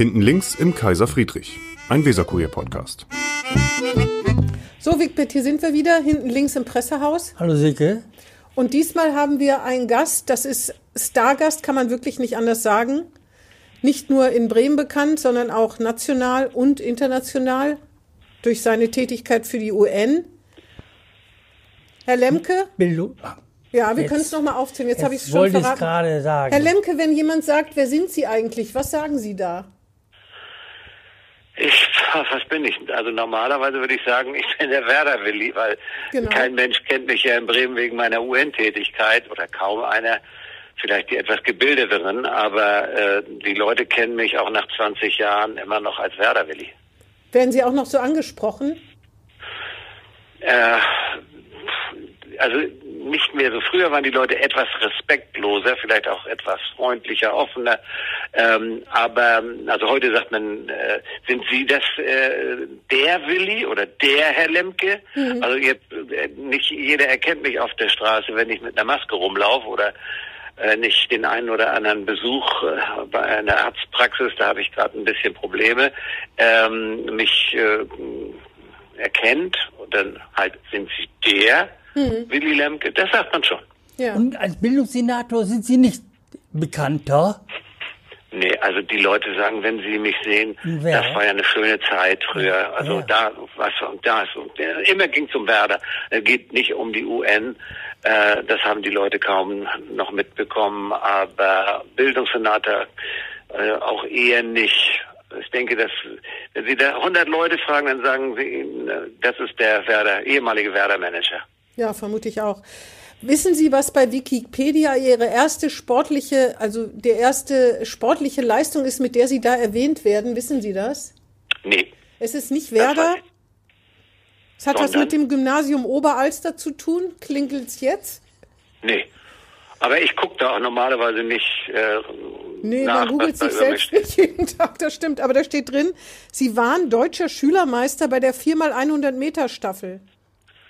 Hinten links im Kaiser Friedrich, ein Weserkurier-Podcast. So, Wigbert, hier sind wir wieder, hinten links im Pressehaus. Hallo Silke. Und diesmal haben wir einen Gast, das ist Stargast, kann man wirklich nicht anders sagen. Nicht nur in Bremen bekannt, sondern auch national und international durch seine Tätigkeit für die UN. Herr Lemke? Bildung. Ja, wir Jetzt- können es nochmal aufzählen. Jetzt, habe ich es Jetzt schon verraten. gerade sagen. Herr Lemke, wenn jemand sagt, wer sind Sie eigentlich, was sagen Sie da? Ich, was bin ich? Also normalerweise würde ich sagen, ich bin der Werder-Willi, weil Genau. kein Mensch kennt mich ja in Bremen wegen meiner UN-Tätigkeit oder kaum einer, vielleicht die etwas gebildeteren, aber äh, die Leute kennen mich auch nach 20 Jahren immer noch als Werder-Willi. Werden Sie auch noch so angesprochen? Äh, also nicht mehr so. Früher waren die Leute etwas respektloser, vielleicht auch etwas freundlicher, offener. Ähm, aber also heute sagt man, äh, sind Sie das äh, der Willi oder der Herr Lemke? Also jetzt äh, nicht jeder erkennt mich auf der Straße, wenn ich mit einer Maske rumlaufe oder äh, nicht den einen oder anderen Besuch äh, bei einer Arztpraxis, da habe ich gerade ein bisschen Probleme, ähm, mich äh, erkennt und dann halt sind sie der Willy Lemke, das sagt man schon. Ja. Und als Bildungssenator sind Sie nicht bekannter. Nee, also die Leute sagen, wenn sie mich sehen, Wer? das war ja eine schöne Zeit früher. Also Ja. da, was und das und immer ging zum Werder. Es geht nicht um die UN. Äh, das haben die Leute kaum noch mitbekommen. Aber Bildungssenator äh, auch eher nicht. Ich denke, dass wenn Sie da 100 Leute fragen, dann sagen Sie, äh, das ist der Werder, ehemalige Werder-Manager. Ja, vermute ich auch. Wissen Sie, was bei Wikipedia Ihre erste sportliche, also der erste sportliche Leistung ist, mit der Sie da erwähnt werden? Wissen Sie das? Nee. Es ist nicht Werder. Es hat was mit dem Gymnasium Oberalster zu tun. Klingelt's jetzt? Nee. Aber ich gucke da auch normalerweise nicht äh, Nee, nach, man googelt sich selbst nicht jeden Tag, das stimmt. Aber da steht drin, Sie waren deutscher Schülermeister bei der 4x100 Meter Staffel.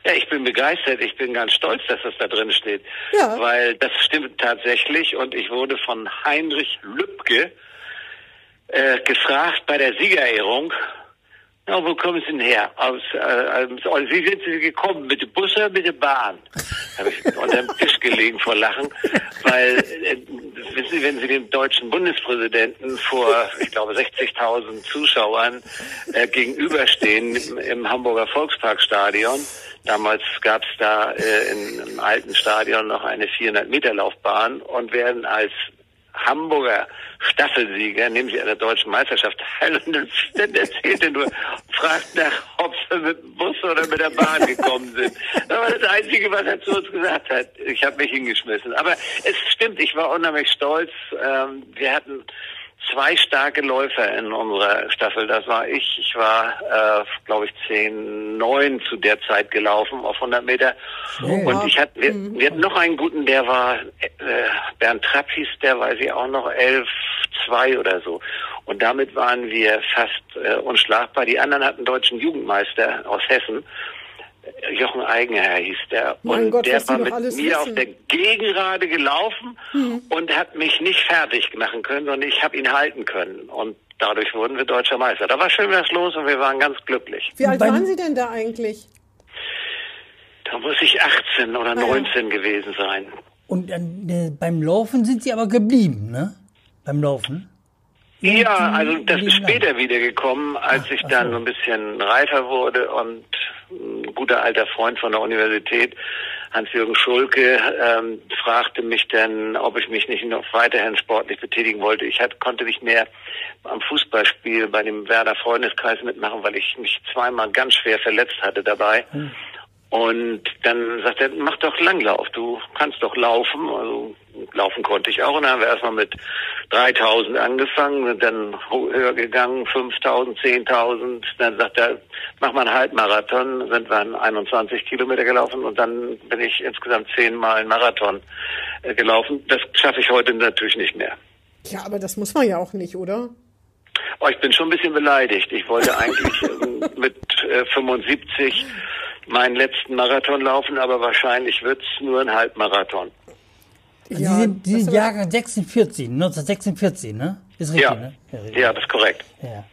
Ja, ich bin begeistert. Ich bin ganz stolz, dass das da drin steht. Ja. Weil das stimmt tatsächlich. Und ich wurde von Heinrich Lübke äh, gefragt bei der Siegerehrung, ja, wo kommen Sie denn her? Aus, äh, aus, wie sind Sie gekommen? Mit dem Bus oder mit der Bahn? Habe ich unter dem Tisch gelegen vor Lachen, weil, äh, wissen Sie, wenn Sie dem deutschen Bundespräsidenten vor, ich glaube, 60.000 Zuschauern äh, gegenüberstehen im, im Hamburger Volksparkstadion, damals gab es da äh, im alten Stadion noch eine 400-Meter-Laufbahn und werden als Hamburger Staffelsieger, sie an der deutschen Meisterschaft teil und dann, dann erzählt er nur, fragt nach, ob sie mit dem Bus oder mit der Bahn gekommen sind. Das war das Einzige, was er zu uns gesagt hat. Ich habe mich hingeschmissen. Aber es stimmt, ich war unheimlich stolz. Ähm, wir hatten zwei starke Läufer in unserer Staffel. Das war ich. Ich war, äh, glaube ich, 10, 9 zu der Zeit gelaufen auf 100 Meter. Und ich hatte, wir, wir hatten noch einen guten, der war, äh, Bernd Trapp hieß der, weiß ich auch noch, 11, 2 oder so. Und damit waren wir fast äh, unschlagbar. Die anderen hatten deutschen Jugendmeister aus Hessen. Jochen Eigenherr hieß der. Mein und Gott, der war mit mir wissen. auf der Gegenrade gelaufen und hat mich nicht fertig machen können, sondern ich habe ihn halten können. Und dadurch wurden wir deutscher Meister. Da war schön was los und wir waren ganz glücklich. Wie alt waren Sie denn da eigentlich? Da muss ich 18 oder Ah ja. 19 gewesen sein. Und dann, äh, beim Laufen sind Sie aber geblieben, ne? Beim Laufen. Ja, also das ist später wieder gekommen, als ich dann so. ein bisschen reifer wurde und ein guter alter Freund von der Universität, Hans-Jürgen Schulke, ähm, fragte mich dann, ob ich mich nicht noch weiterhin sportlich betätigen wollte. Ich hat, konnte nicht mehr am Fußballspiel bei dem Werder Freundeskreis mitmachen, weil ich mich zweimal ganz schwer verletzt hatte dabei. Und dann sagt er, mach doch Langlauf, du kannst doch laufen. Also laufen konnte ich auch. Und dann haben wir erstmal mit 3000 angefangen, sind dann höher gegangen, 5000, 10.000. Dann sagt er, mach mal einen Halbmarathon, sind wir dann 21 Kilometer gelaufen und dann bin ich insgesamt zehnmal einen Marathon äh, gelaufen. Das schaffe ich heute natürlich nicht mehr. Ja, aber das muss man ja auch nicht, oder? Oh, ich bin schon ein bisschen beleidigt. Ich wollte eigentlich ähm, mit äh, 75 meinen letzten Marathon laufen, aber wahrscheinlich wird's nur ein Halbmarathon. Sie Ja, sind, Sie sind Jahrgang 46, 1946, ne? Ist richtig, Ja, ne? richtig. ja, das ist korrekt. ja.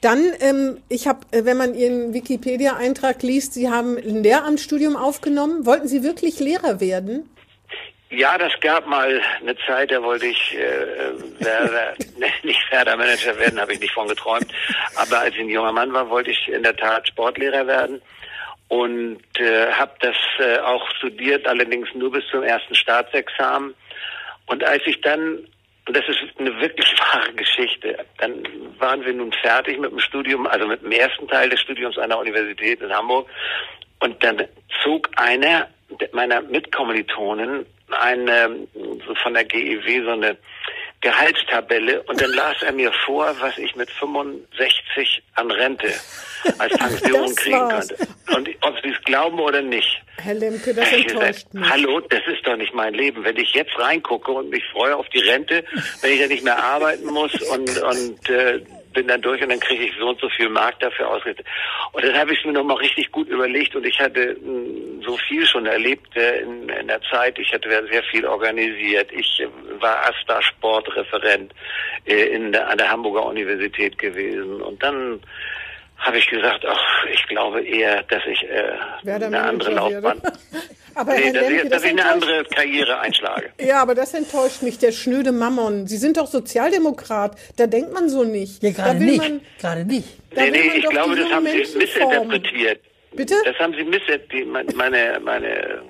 Dann, ähm, ich habe, äh, wenn man Ihren Wikipedia-Eintrag liest, Sie haben ein Lehramtsstudium aufgenommen. Wollten Sie wirklich Lehrer werden? Ja, das gab mal eine Zeit, da wollte ich äh, Werder, ne, nicht Fördermanager werden, habe ich nicht von geträumt. Aber als ich ein junger Mann war, wollte ich in der Tat Sportlehrer werden und äh, habe das äh, auch studiert, allerdings nur bis zum ersten Staatsexamen. Und als ich dann, und das ist eine wirklich wahre Geschichte, dann waren wir nun fertig mit dem Studium, also mit dem ersten Teil des Studiums an der Universität in Hamburg. Und dann zog einer meiner Mitkommilitonen eine, so von der GEW, so eine Gehaltstabelle und dann las er mir vor, was ich mit 65 an Rente als Pension kriegen könnte. Und ob Sie es glauben oder nicht. Herr Lemke, das enttäuscht gesagt, mich. Hallo, das ist doch nicht mein Leben. Wenn ich jetzt reingucke und mich freue auf die Rente, wenn ich ja nicht mehr arbeiten muss und, und äh, bin dann durch und dann kriege ich so und so viel Mark dafür ausgerichtet. Und dann habe ich mir nochmal richtig gut überlegt und ich hatte mh, so viel schon erlebt äh, in, in der Zeit. Ich hatte sehr viel organisiert. Ich äh, war AStA-Sportreferent äh, in der, an der Hamburger Universität gewesen. Und dann habe ich gesagt, ach, ich glaube eher, dass ich äh, eine andere Laufbahn. Aber nee, Herr dass, Lemke, ich, das dass ich eine enttäuscht andere Karriere einschlage. Ja, aber das enttäuscht mich, der schnöde Mammon. Sie sind doch Sozialdemokrat. Da denkt man so nicht. Ja, da gerade will nicht. Man, Gerade nicht. da nee, will nee, man ich glaube, das haben Sie Menschen formen. missinterpretiert. Bitte? Das haben Sie missinterpretiert. Meine, meine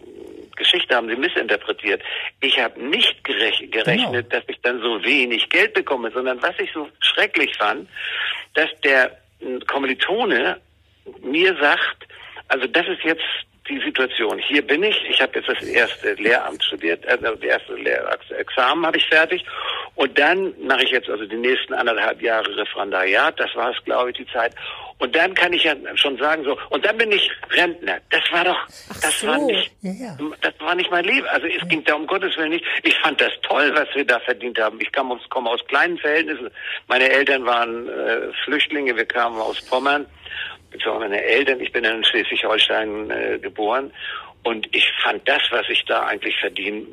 Geschichte haben Sie missinterpretiert. Ich habe nicht gerech gerechnet, Genau. dass ich dann so wenig Geld bekomme, sondern was ich so schrecklich fand, dass der äh, Kommilitone mir sagt, also das ist jetzt die Situation. Hier bin ich. Ich habe jetzt das erste Lehramt studiert, also das erste Lehrexamen habe ich fertig. Und dann mache ich jetzt also die nächsten anderthalb Jahre Referendariat. Das war es, glaube ich, die Zeit. Und dann kann ich ja schon sagen so. Und dann bin ich Rentner. Das war doch, das so. war nicht, Ja, ja. das war nicht mein Leben. Also es ging da um Gottes Willen nicht. Ich fand das toll, was wir da verdient haben. Ich kam aus, komme aus kleinen Verhältnissen. Meine Eltern waren äh, Flüchtlinge. Wir kamen aus Pommern beziehungsweise meine Eltern. Ich bin in Schleswig-Holstein äh, geboren. Und ich fand das, was ich da eigentlich verdienen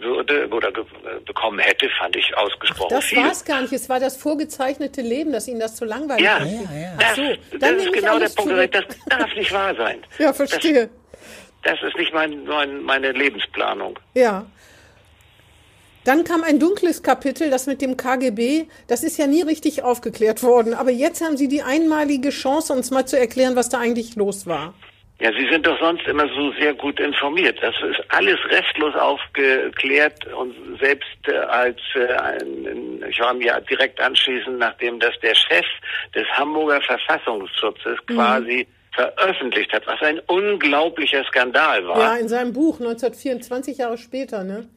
würde oder äh, bekommen hätte, fand ich ausgesprochen Das viel. war es gar nicht. Es war das vorgezeichnete Leben, dass Ihnen das zu langweilig Ja, war. Ja, ja. Ach das, so, das dann ist nehme ich genau der Punkt. zurück. Das darf nicht wahr sein. Ja, verstehe. Das, das ist nicht mein, mein, meine Lebensplanung. Ja. Dann kam ein dunkles Kapitel, das mit dem KGB. Das ist ja nie richtig aufgeklärt worden. Aber jetzt haben Sie die einmalige Chance, uns mal zu erklären, was da eigentlich los war. Ja, Sie sind doch sonst immer so sehr gut informiert. Das ist alles restlos aufgeklärt und selbst äh, als äh, ein, ich war mir direkt anschließend, nachdem das der Chef des Hamburger Verfassungsschutzes quasi veröffentlicht hat, was ein unglaublicher Skandal war. Ja, in seinem Buch 1924 Jahre später, ne?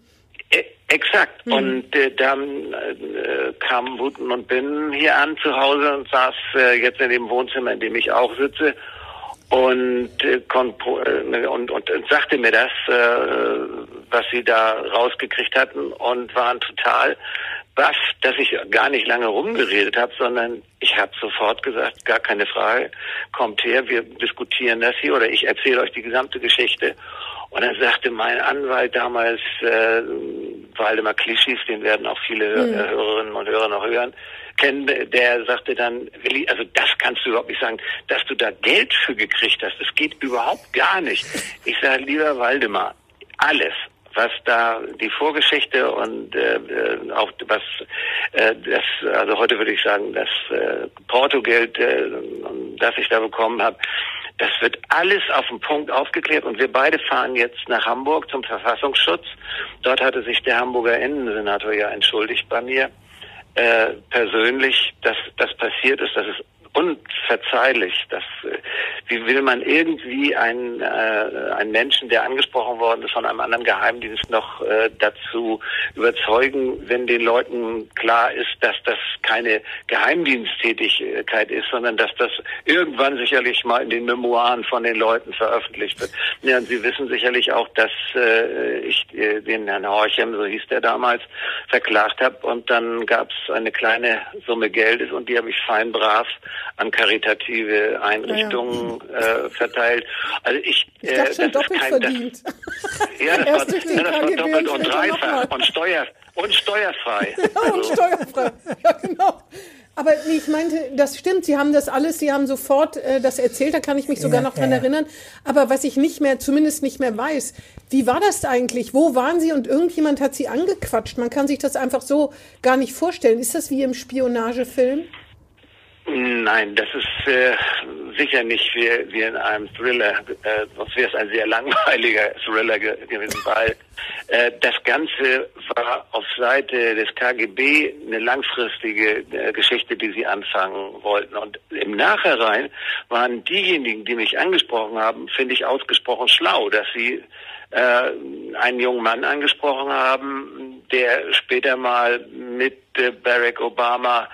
E- Exakt. Und äh, dann äh, kam Wuten und Binnen hier an zu Hause und saß äh, jetzt in dem Wohnzimmer, in dem ich auch sitze und, äh, äh, und, und, und sagte mir das, äh, was sie da rausgekriegt hatten und waren total baff, dass ich gar nicht lange rumgeredet habe, sondern ich habe sofort gesagt, gar keine Frage, kommt her, wir diskutieren das hier oder ich erzähle euch die gesamte Geschichte. Und dann sagte mein Anwalt damals, äh, Waldemar Klischis, den werden auch viele Hör- Hörerinnen und Hörer noch hören, kennen, der sagte dann, Willi, also das kannst du überhaupt nicht sagen, dass du da Geld für gekriegt hast, das geht überhaupt gar nicht. Ich sage, lieber Waldemar, alles, was da die Vorgeschichte und äh, äh, auch was äh, das also heute würde ich sagen das äh, Portogeld äh, das ich da bekommen habe das wird alles auf den Punkt aufgeklärt und wir beide fahren jetzt nach Hamburg zum Verfassungsschutz. Dort hatte sich der Hamburger Innensenator ja entschuldigt bei mir äh, persönlich dass das passiert ist das ist unverzeihlich. Das, äh, wie will man irgendwie einen, äh, einen Menschen, der angesprochen worden ist von einem anderen Geheimdienst, noch äh, dazu überzeugen, wenn den Leuten klar ist, dass das keine Geheimdiensttätigkeit ist, sondern dass das irgendwann sicherlich mal in den Memoiren von den Leuten veröffentlicht wird. Ja, und Sie wissen sicherlich auch, dass äh, ich äh, den Herrn Horchem, so hieß der damals, verklagt habe und dann gab es eine kleine Summe Geldes und die habe ich fein brav an karitative Einrichtungen äh, verteilt. Also ich, Ich dachte äh, schon das ist doppelt kein, verdient. Das, ja, das war, Erst ja, das war KGB doppelt und und dreifach und Steuer und steuerfrei. Ja, und Also, steuerfrei. Ja, genau. Aber nee, ich meinte, das stimmt, Sie haben das alles, Sie haben sofort äh, das erzählt, da kann ich mich sogar Ja, noch dran ja, ja. erinnern. Aber was ich nicht mehr, zumindest nicht mehr weiß, wie war das eigentlich? Wo waren Sie und irgendjemand hat Sie angequatscht? Man kann sich das einfach so gar nicht vorstellen. Ist das wie im Spionagefilm? Nein, das ist äh, sicher nicht wie, wie in einem Thriller. Äh, sonst wäre es ein sehr langweiliger Thriller ge gewesen, weil äh, das Ganze war auf Seite des KGB eine langfristige äh, Geschichte, die sie anfangen wollten. Und im Nachhinein waren diejenigen, die mich angesprochen haben, finde ich ausgesprochen schlau, dass sie äh, einen jungen Mann angesprochen haben, der später mal mit äh, Barack Obama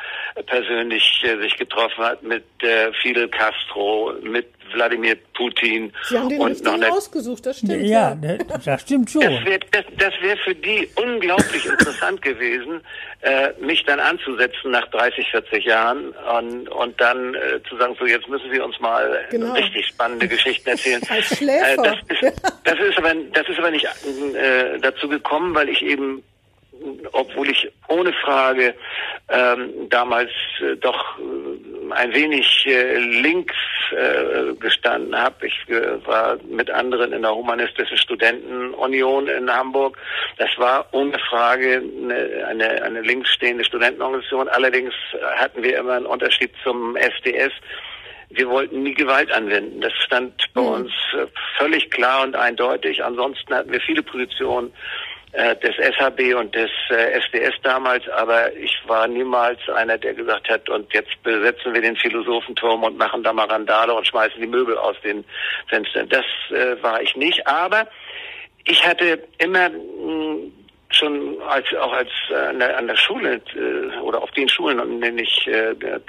persönlich äh, sich getroffen hat, mit äh, Fidel Castro, mit Wladimir Putin Sie haben den und noch eine ausgesucht, das stimmt. Ja, das, das stimmt schon. das wäre das, das wär für die unglaublich interessant gewesen, äh, mich dann anzusetzen nach 30, 40 Jahren und, und dann äh, zu sagen, so jetzt müssen Sie uns mal Genau. richtig spannende Geschichten erzählen. Als Schläfer. Äh, das, ist, das, ist aber, das ist aber nicht äh, dazu gekommen, weil ich eben obwohl ich ohne Frage ähm, damals äh, doch äh, ein wenig äh, links äh, gestanden habe. Ich äh, war mit anderen in der humanistischen Studentenunion in Hamburg. Das war ohne Frage eine, eine, eine links stehende Studentenorganisation. Allerdings hatten wir immer einen Unterschied zum SDS. Wir wollten nie Gewalt anwenden. Das stand bei uns äh, völlig klar und eindeutig. Ansonsten hatten wir viele Positionen des SHB und des äh, SDS damals, aber ich war niemals einer, der gesagt hat, und jetzt besetzen wir den Philosophenturm und machen da mal Randale und schmeißen die Möbel aus den Fenstern. Das äh, war ich nicht, aber ich hatte immer mh, schon als auch als äh, an, der, an der Schule äh, oder auf den Schulen, an denen ich äh, ge-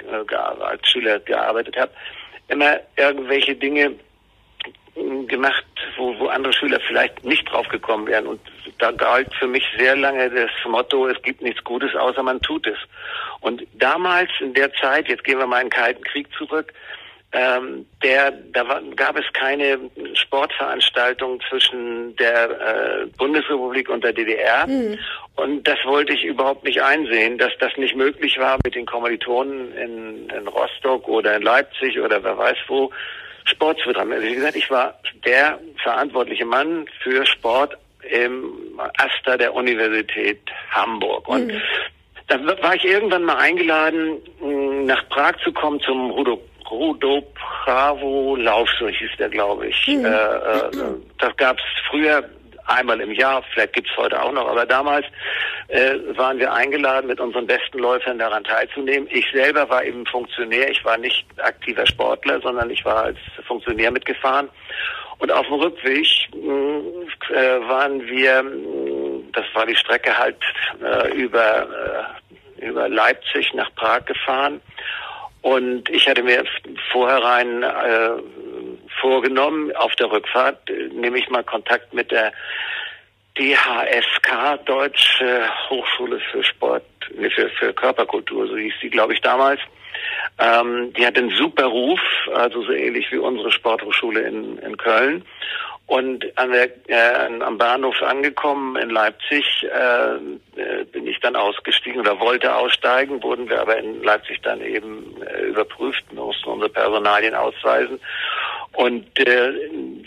als Schüler gearbeitet habe, immer irgendwelche Dinge gemacht, wo, wo andere Schüler vielleicht nicht drauf gekommen wären. Und da galt für mich sehr lange das Motto, es gibt nichts Gutes, außer man tut es. Und damals in der Zeit, jetzt gehen wir mal in den Kalten Krieg zurück, ähm, der, da war, gab es keine Sportveranstaltung zwischen der äh, Bundesrepublik und der DDR. Und das wollte ich überhaupt nicht einsehen, dass das nicht möglich war, mit den Kommilitonen in, in Rostock oder in Leipzig oder wer weiß wo Sport zu betreiben. Also wie gesagt, ich war der verantwortliche Mann für Sport im Aster der Universität Hamburg. Und da war ich irgendwann mal eingeladen, mh, nach Prag zu kommen zum Rudo Rudo Bravo Lauf, so hieß der, glaube ich. Äh, äh, das gab es früher einmal im Jahr, vielleicht gibt's heute auch noch, aber damals äh, waren wir eingeladen, mit unseren besten Läufern daran teilzunehmen. Ich selber war eben Funktionär, ich war nicht aktiver Sportler, sondern ich war als Funktionär mitgefahren. Und auf dem Rückweg mh, äh, waren wir, das war die Strecke halt äh, über, äh, über Leipzig nach Prag gefahren. Und ich hatte mir vorherein äh, vorgenommen, auf der Rückfahrt äh, nehme ich mal Kontakt mit der DHSK, Deutsche Hochschule für Sport, nee, für, für Körperkultur, so hieß sie, glaube ich, damals. Ähm, die hat einen super Ruf, also so ähnlich wie unsere Sporthochschule in, in Köln. Und an der, äh, am Bahnhof angekommen in Leipzig äh, äh, bin ich dann ausgestiegen oder wollte aussteigen, wurden wir aber in Leipzig dann eben äh, überprüft, mussten unsere Personalien ausweisen und äh,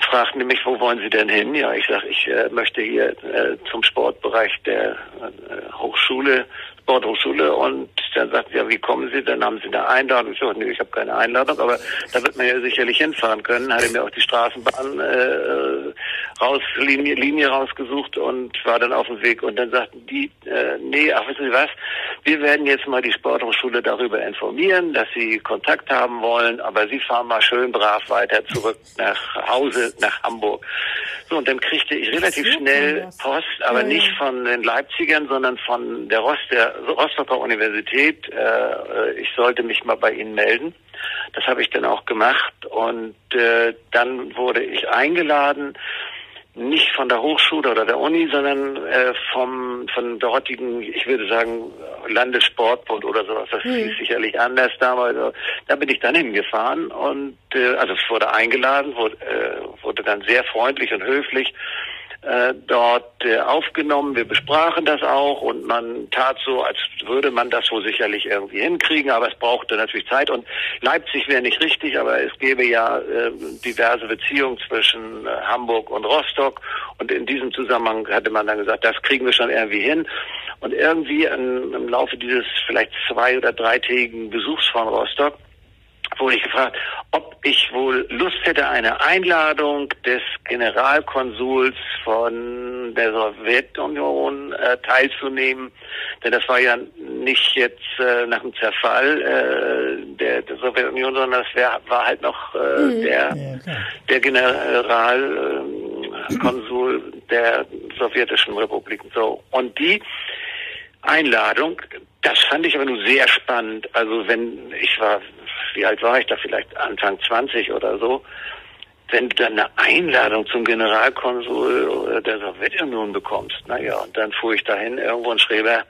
fragten mich, wo wollen Sie denn hin? Ja, ich sage, ich äh, möchte hier äh, zum Sportbereich der äh, Hochschule, Sporthochschule und dann sagten ja, wie kommen Sie? Dann haben Sie eine Einladung. Ich sage, nee, ich habe keine Einladung, aber da wird man ja sicherlich hinfahren können. Hatte mir auch die Straßenbahn äh, raus, Linie, Linie rausgesucht und war dann auf dem Weg. Und dann sagten die, äh, nee, ach wissen Sie was, wir werden jetzt mal die Sporthochschule darüber informieren, dass Sie Kontakt haben wollen, aber Sie fahren mal schön brav weiter zurück nach Hause, nach Hamburg. So, und dann kriegte ich relativ schnell. Post, aber Ja, ja. nicht von den Leipzigern, sondern von der, Rost, der Rostocker Universität. Äh, ich sollte mich mal bei Ihnen melden. Das habe ich dann auch gemacht und äh, dann wurde ich eingeladen, nicht von der Hochschule oder der Uni, sondern äh, vom von dortigen, ich würde sagen, Landessportbund oder sowas. Das mhm. hieß sicherlich anders damals. Da bin ich dann hingefahren und äh, also wurde eingeladen, wurde, äh, wurde dann sehr freundlich und höflich äh, dort äh, aufgenommen. Wir besprachen das auch und man tat so, als würde man das wohl sicherlich irgendwie hinkriegen, aber es brauchte natürlich Zeit und Leipzig wäre nicht richtig, aber es gäbe ja äh, diverse Beziehungen zwischen äh, Hamburg und Rostock und in diesem Zusammenhang hatte man dann gesagt, das kriegen wir schon irgendwie hin. Und irgendwie in, im Laufe dieses vielleicht zwei- oder dreitägigen Besuchs von Rostock wurde ich gefragt, ob ich wohl Lust hätte, eine Einladung des Generalkonsuls von der Sowjetunion äh, teilzunehmen. Denn das war ja nicht jetzt äh, nach dem Zerfall äh, der, der, Sowjetunion, sondern das wär, war halt noch äh, mhm. der, der Generalkonsul äh, der sowjetischen Republiken. So. Und die Einladung, das fand ich aber nur sehr spannend. Also wenn ich war wie alt war ich da, vielleicht Anfang 20 oder so, wenn du dann eine Einladung zum Generalkonsul oder der Sowjetunion bekommst, naja, und dann fuhr ich dahin, irgendwo in Schreber,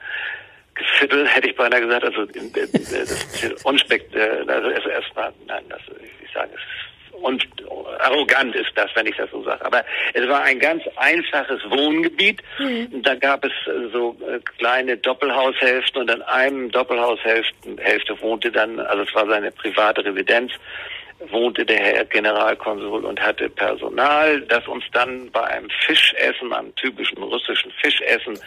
Viertel, hätte ich beinahe gesagt, also das ist unspekt, also erstmal, nein, das, ich sage, es ist und arrogant ist das, wenn ich das so sage. Aber es war ein ganz einfaches Wohngebiet. Mhm. Da gab es äh, so äh, kleine Doppelhaushälften und an einem Doppelhaushälfte wohnte dann, also es war seine private Residenz, wohnte der Herr Generalkonsul und hatte Personal, das uns dann bei einem Fischessen, einem typischen russischen Fischessen,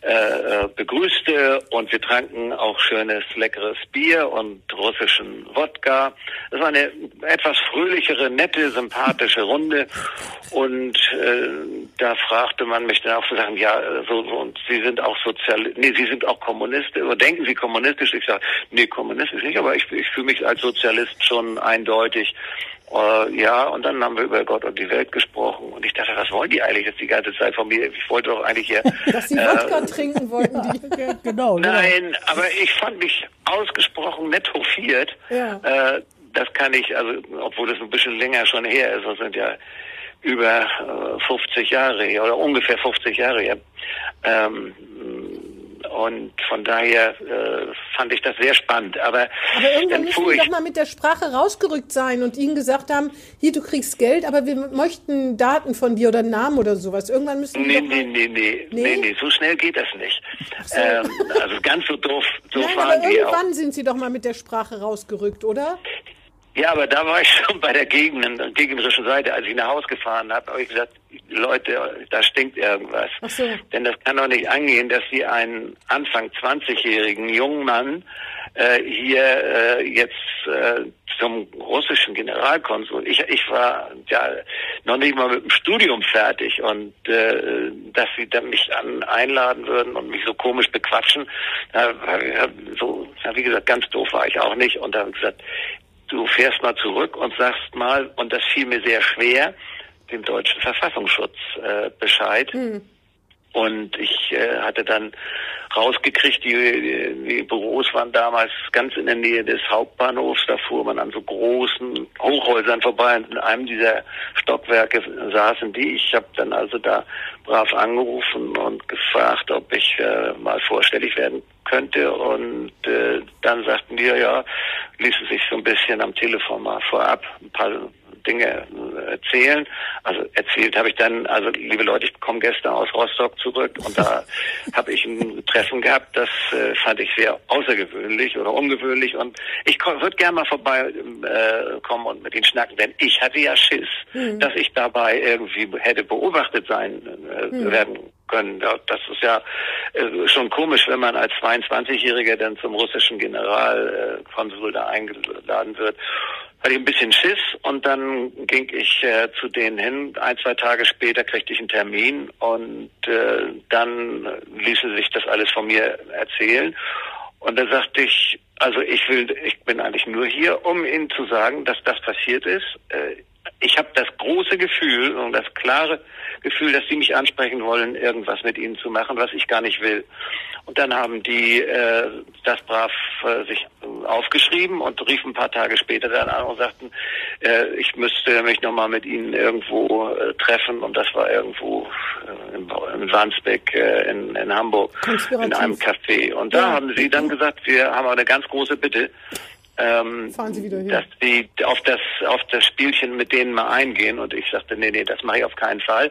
äh, äh, begrüßte und wir tranken auch schönes, leckeres Bier und russischen Wodka. Es war eine etwas fröhlichere, nette, sympathische Runde und äh, da fragte man mich dann auch zu sagen, ja, so, so und Sie sind auch Sozial, nee, Sie sind auch Kommunist, oder denken Sie kommunistisch? Ich sage, nee, kommunistisch nicht, aber ich, ich fühle mich als Sozialist schon eindeutig. Äh, ja, und dann haben wir über Gott und die Welt gesprochen und ich dachte, was wollen die eigentlich jetzt die ganze Zeit von mir? Ich wollte doch eigentlich hier... Dass sie Wodka äh, trinken wollten die. genau, genau. Nein, aber ich fand mich ausgesprochen nett hofiert. Ja. Äh, das kann ich, also obwohl das ein bisschen länger schon her ist, das sind ja über 50 äh, Jahre her oder ungefähr 50 Jahre her. Ähm, und von daher äh, fand ich das sehr spannend. Aber, aber irgendwann müssen Sie doch mal mit der Sprache rausgerückt sein und Ihnen gesagt haben, hier, du kriegst Geld, aber wir möchten Daten von dir oder Namen oder sowas. Irgendwann müssen nee, nee, nee, nee, nee, nee, so schnell geht das nicht. So. Ähm, also ganz so doof, doof Nein, waren aber irgendwann sind Sie doch mal mit der Sprache rausgerückt, oder? Ja, aber da war ich schon bei der Gegend, gegnerischen Seite. Als ich nach Hause gefahren habe, habe ich gesagt, Leute, da stinkt irgendwas. So. Denn das kann doch nicht angehen, dass Sie einen Anfang 20-jährigen jungen Mann äh, hier äh, jetzt äh, zum russischen Generalkonsul. Ich, ich war ja noch nicht mal mit dem Studium fertig und äh, dass sie dann mich an, einladen würden und mich so komisch bequatschen, äh, so, wie gesagt, ganz doof war ich auch nicht. Und da habe ich gesagt, du fährst mal zurück und sagst mal, und das fiel mir sehr schwer, dem deutschen Verfassungsschutz äh, Bescheid. Hm. Und ich äh, hatte dann rausgekriegt, die, die Büros waren damals ganz in der Nähe des Hauptbahnhofs. Da fuhr man an so großen Hochhäusern vorbei. Und in einem dieser Stockwerke saßen die. Ich habe dann also da brav angerufen und gefragt, ob ich äh, mal vorstellig werden könnte. Und äh, dann sagten die, ja, ließen sich so ein bisschen am Telefon mal vorab ein paar Dinge äh, erzählen. Also erzählt habe ich dann, also liebe Leute, ich komme gestern aus Rostock zurück und da habe ich ein Treffen gehabt, das äh, fand ich sehr außergewöhnlich oder ungewöhnlich und ich würde gerne mal vorbei äh, kommen und mit ihnen schnacken, denn ich hatte ja Schiss, mhm. dass ich dabei irgendwie hätte beobachtet sein äh, mhm. werden können. Das ist ja äh, schon komisch, wenn man als 22-Jähriger dann zum russischen Generalkonsul da eingeladen wird hatte ich ein bisschen Schiss und dann ging ich äh, zu denen hin. Ein, zwei Tage später kriegte ich einen Termin und äh, dann ließen sich das alles von mir erzählen. Und da sagte ich, also ich will, ich bin eigentlich nur hier, um Ihnen zu sagen, dass das passiert ist. Äh, ich habe das große Gefühl und das klare Gefühl, dass die mich ansprechen wollen, irgendwas mit ihnen zu machen, was ich gar nicht will. Und dann haben die äh, das brav äh, sich aufgeschrieben und riefen ein paar Tage später dann an und sagten, äh, ich müsste mich nochmal mit ihnen irgendwo äh, treffen. Und das war irgendwo äh, in, in Wandsbek äh, in, in Hamburg in einem Café. Und da Ja. haben sie dann gesagt, wir haben eine ganz große Bitte. Ähm, Fahren Sie wieder hin. dass sie auf das auf das Spielchen mit denen mal eingehen. Und ich sagte nee nee das mache ich auf keinen Fall.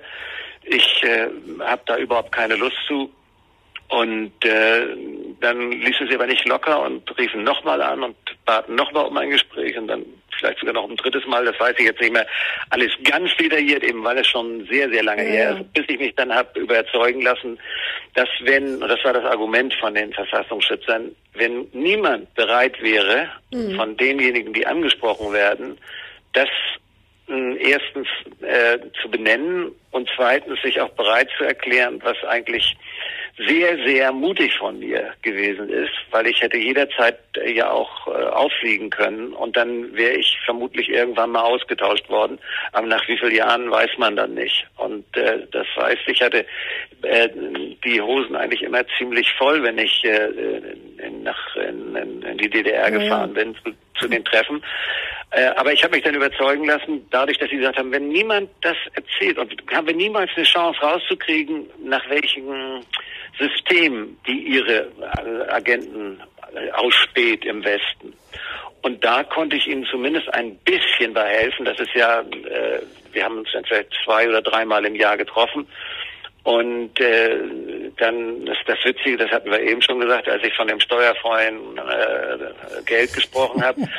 Ich äh, habe da überhaupt keine Lust zu. Und äh, dann ließen sie aber nicht locker und riefen nochmal an und baten nochmal um ein Gespräch. Und dann vielleicht sogar noch ein drittes Mal, das weiß ich jetzt nicht mehr, alles ganz detailliert, eben weil es schon sehr, sehr lange Ja, her ist, bis ich mich dann habe überzeugen lassen, dass wenn, und das war das Argument von den Verfassungsschützern, wenn niemand bereit wäre, von denjenigen, die angesprochen werden, das mh, erstens äh, zu benennen und zweitens sich auch bereit zu erklären, was eigentlich sehr, sehr mutig von mir gewesen ist, weil ich hätte jederzeit äh, ja auch äh, auffliegen können und dann wäre ich vermutlich irgendwann mal ausgetauscht worden. Aber nach wie vielen Jahren weiß man dann nicht. Und äh, das heißt, ich hatte äh, die Hosen eigentlich immer ziemlich voll, wenn ich äh, in, nach, in, in, die DDR Ja, gefahren bin zu, zu den Treffen. Äh, aber ich habe mich dann überzeugen lassen, dadurch, dass sie gesagt haben, wenn niemand das erzählt und haben wir niemals eine Chance rauszukriegen, nach welchem System die ihre äh, Agenten äh, ausspäht im Westen. Und da konnte ich ihnen zumindest ein bisschen bei helfen. Das ist ja, äh, wir haben uns dann vielleicht zwei oder dreimal im Jahr getroffen. Und äh, dann das, das Witzige, das hatten wir eben schon gesagt, als ich von dem steuerfreien äh, Geld gesprochen habe.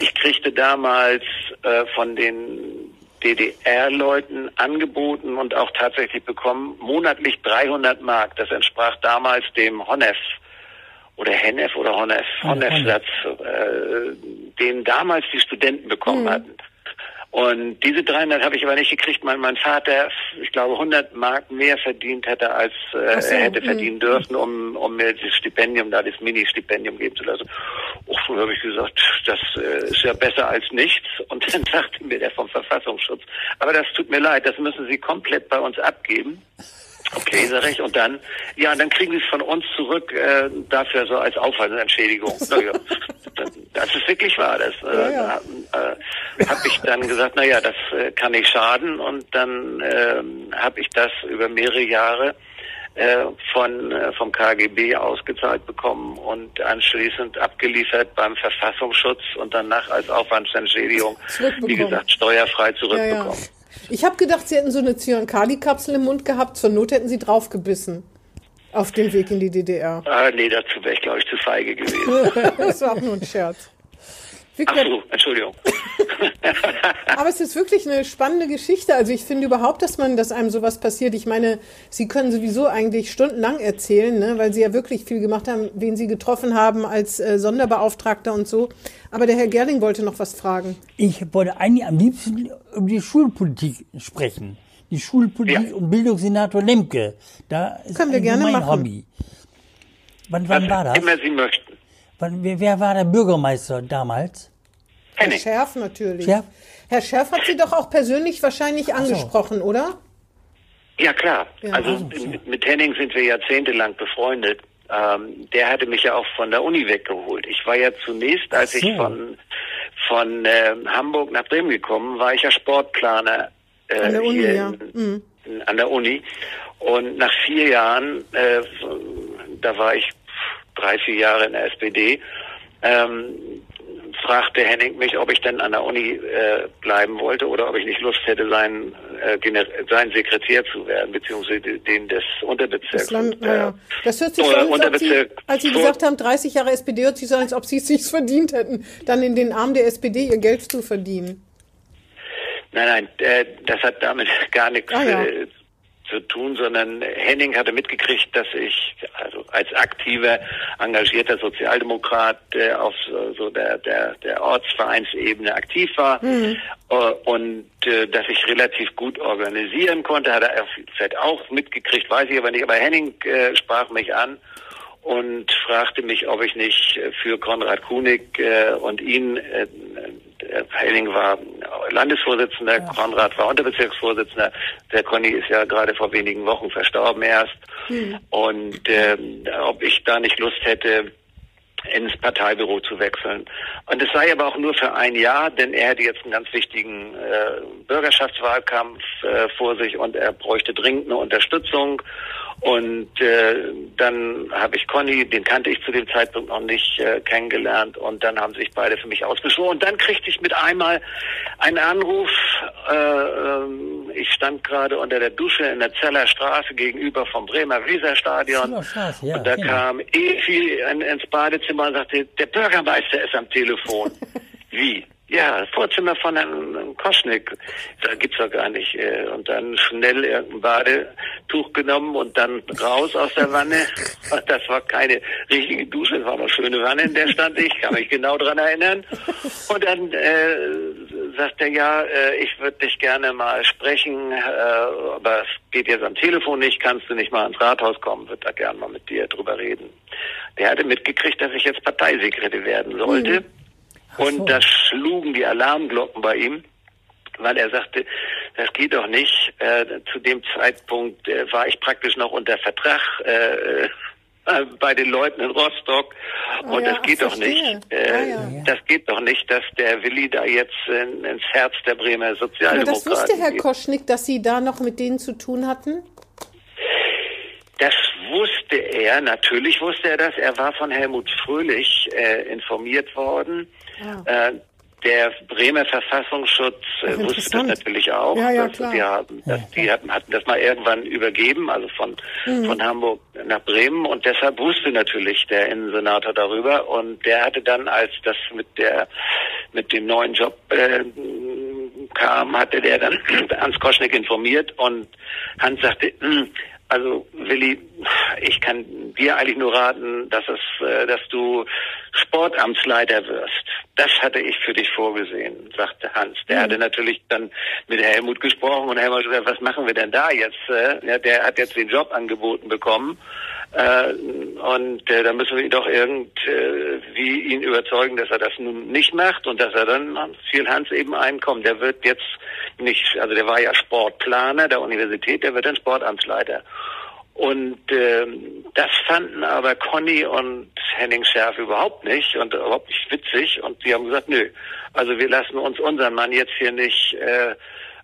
Ich kriegte damals äh, von den DDR-Leuten angeboten und auch tatsächlich bekommen monatlich 300 Mark. Das entsprach damals dem Honef oder Hennef oder Honef, Honef. Honef-Satz, äh, den damals die Studenten bekommen hatten. Und diese 300 habe ich aber nicht gekriegt, weil mein Vater, ich glaube, 100 Mark mehr verdient hätte, als äh, so, er hätte mhm. verdienen dürfen, um, um mir das Stipendium, da das Mini-Stipendium geben zu lassen. Och, dann habe ich gesagt, das äh, ist ja besser als nichts. Und dann sagte mir der vom Verfassungsschutz, aber das tut mir leid, das müssen Sie komplett bei uns abgeben. Okay, sag ich. Und dann, ja, dann kriegen Sie es von uns zurück, äh, dafür so als Aufwandsentschädigung. Naja, das, ist wirklich wahr. Das äh, Ja, äh, habe ich dann gesagt, naja, das äh, kann nicht schaden. Und dann ähm, habe ich das über mehrere Jahre äh, von äh, vom KGB ausgezahlt bekommen und anschließend abgeliefert beim Verfassungsschutz und danach als Aufwandsentschädigung, wie Zurückbekommen. gesagt, steuerfrei Ja, ja. Ich habe gedacht, Sie hätten so eine Zyankali-Kapsel im Mund gehabt. Zur Not hätten Sie draufgebissen. Auf dem Weg in die DDR. Ah, nee, dazu wäre ich, glaube ich, zu feige gewesen. Das war auch nur ein Scherz. Ach so, Entschuldigung. Aber es ist wirklich eine spannende Geschichte. Also ich finde überhaupt, dass man, dass einem sowas passiert. Ich meine, Sie können sowieso eigentlich stundenlang erzählen, ne, weil Sie ja wirklich viel gemacht haben, wen Sie getroffen haben als äh, Sonderbeauftragter und so. Aber der Herr Gerling wollte noch was fragen. Ich wollte eigentlich am liebsten über die Schulpolitik sprechen. Die Schulpolitik Ja. und Bildungssenator Lemke. Da ist Können wir gerne mein machen. Hobby. Wann, wann war das? Immer Sie möchten. Wer, wer war der Bürgermeister damals? Herr. Scherf natürlich. Scherf? Herr Scherf hat Sie doch auch persönlich wahrscheinlich angesprochen, oder? Ja, klar. Ja. also Also, so. mit, mit Henning sind wir jahrzehntelang befreundet. Ähm, der hatte mich ja auch von der Uni weggeholt. Ich war ja zunächst, als so. ich von, von äh, Hamburg nach Bremen gekommen, war ich ja Sportplaner äh, An der Uni, hier ja. in, Mhm. an der Uni. Und nach vier Jahren, äh, da war ich drei, vier Jahre in der SPD, ähm, fragte Henning mich, ob ich denn an der Uni äh, bleiben wollte oder ob ich nicht Lust hätte, sein, äh, sein Sekretär zu werden, beziehungsweise den des Unterbezirks. Das, Land, Und, äh, naja. das hört sich so an, als Sie, als Sie gesagt haben, 30 Jahre SPD, hört sich so an, als ob Sie es sich verdient hätten, dann in den Arm der SPD ihr Geld zu verdienen. Nein, nein, äh, das hat damit gar nichts Ah, ja. äh, zu tun, sondern Henning hatte mitgekriegt, dass ich also als aktiver, engagierter Sozialdemokrat äh, auf so, so der, der, der Ortsvereinsebene aktiv war Mhm. äh, und äh, dass ich relativ gut organisieren konnte, hat er vielleicht auch mitgekriegt, weiß ich aber nicht, aber Henning äh, sprach mich an und fragte mich, ob ich nicht für Konrad Kunig äh, und ihn, äh, der Henning war Landesvorsitzender, Konrad war Unterbezirksvorsitzender. Der Conny ist ja gerade vor wenigen Wochen verstorben erst. Und ähm, ob ich da nicht Lust hätte, ins Parteibüro zu wechseln. Und es sei aber auch nur für ein Jahr, denn er hätte jetzt einen ganz wichtigen äh, Bürgerschaftswahlkampf äh, vor sich und er bräuchte dringend eine Unterstützung. Und äh, dann habe ich Conny, den kannte ich zu dem Zeitpunkt noch nicht, äh, kennengelernt und dann haben sich beide für mich ausgeschworen. Und dann kriegte ich mit einmal einen Anruf, äh, ähm, ich stand gerade unter der Dusche in der Zeller Straße gegenüber vom Bremer Weserstadion ja, und da genau. kam Evi in, ins Badezimmer und sagte, der Bürgermeister ist am Telefon. Wie? Ja, Vorzimmer von Herrn Koschnik. Da gibt's doch gar nicht. äh, Und dann schnell irgendein Badetuch genommen und dann raus aus der Wanne. Das war keine richtige Dusche, das war eine schöne Wanne, in der stand ich, kann mich genau dran erinnern. Und dann äh, sagt er, ja, äh, ich würde dich gerne mal sprechen, äh, aber es geht jetzt am Telefon nicht, kannst du nicht mal ins Rathaus kommen, würde da gerne mal mit dir drüber reden. Der hatte mitgekriegt, dass ich jetzt Parteisekretär werden sollte. so. Und da schlugen die Alarmglocken bei ihm, weil er sagte, das geht doch nicht. Äh, zu dem Zeitpunkt äh, war ich praktisch noch unter Vertrag äh, äh, bei den Leuten in Rostock. Ah und ja, das geht doch nicht. Äh, Ah ja. Das geht doch nicht, dass der Willi da jetzt in, ins Herz der Bremer Aber Sozialdemokraten das wusste Herr geht. Koschnick, dass Sie da noch mit denen zu tun hatten? Das wusste er, natürlich wusste er das. Er war von Helmut Fröhlich äh, informiert worden. Ah. Äh, der Bremer Verfassungsschutz äh, Ach, wusste das natürlich auch. Ja, ja, dass. Die, haben, dass die hatten, hatten das mal irgendwann übergeben, also von, Mhm. von Hamburg nach Bremen. Und deshalb wusste natürlich der Innensenator darüber. Und der hatte dann, als das mit der mit dem neuen Job äh, kam, hatte der dann Hans Koschnick informiert und Hans sagte, "Hm, also Willi, ich kann dir eigentlich nur raten, dass es, äh, dass du Sportamtsleiter wirst. Das hatte ich für dich vorgesehen, sagte Hans. Der hatte natürlich dann mit Helmut gesprochen und Helmut gesagt, was machen wir denn da jetzt? äh? Ja, der hat jetzt den Job angeboten bekommen. Äh, und äh, da müssen wir ihn doch irgendwie ihn überzeugen, dass er das nun nicht macht und dass er dann fiel Hans eben einkommen. Der wird jetzt nicht, also der war ja Sportplaner der Universität, der wird dann Sportamtsleiter. Und ähm, das fanden aber Conny und Henning Schärf überhaupt nicht und überhaupt nicht witzig. Und die haben gesagt, nö, also wir lassen uns unseren Mann jetzt hier nicht äh,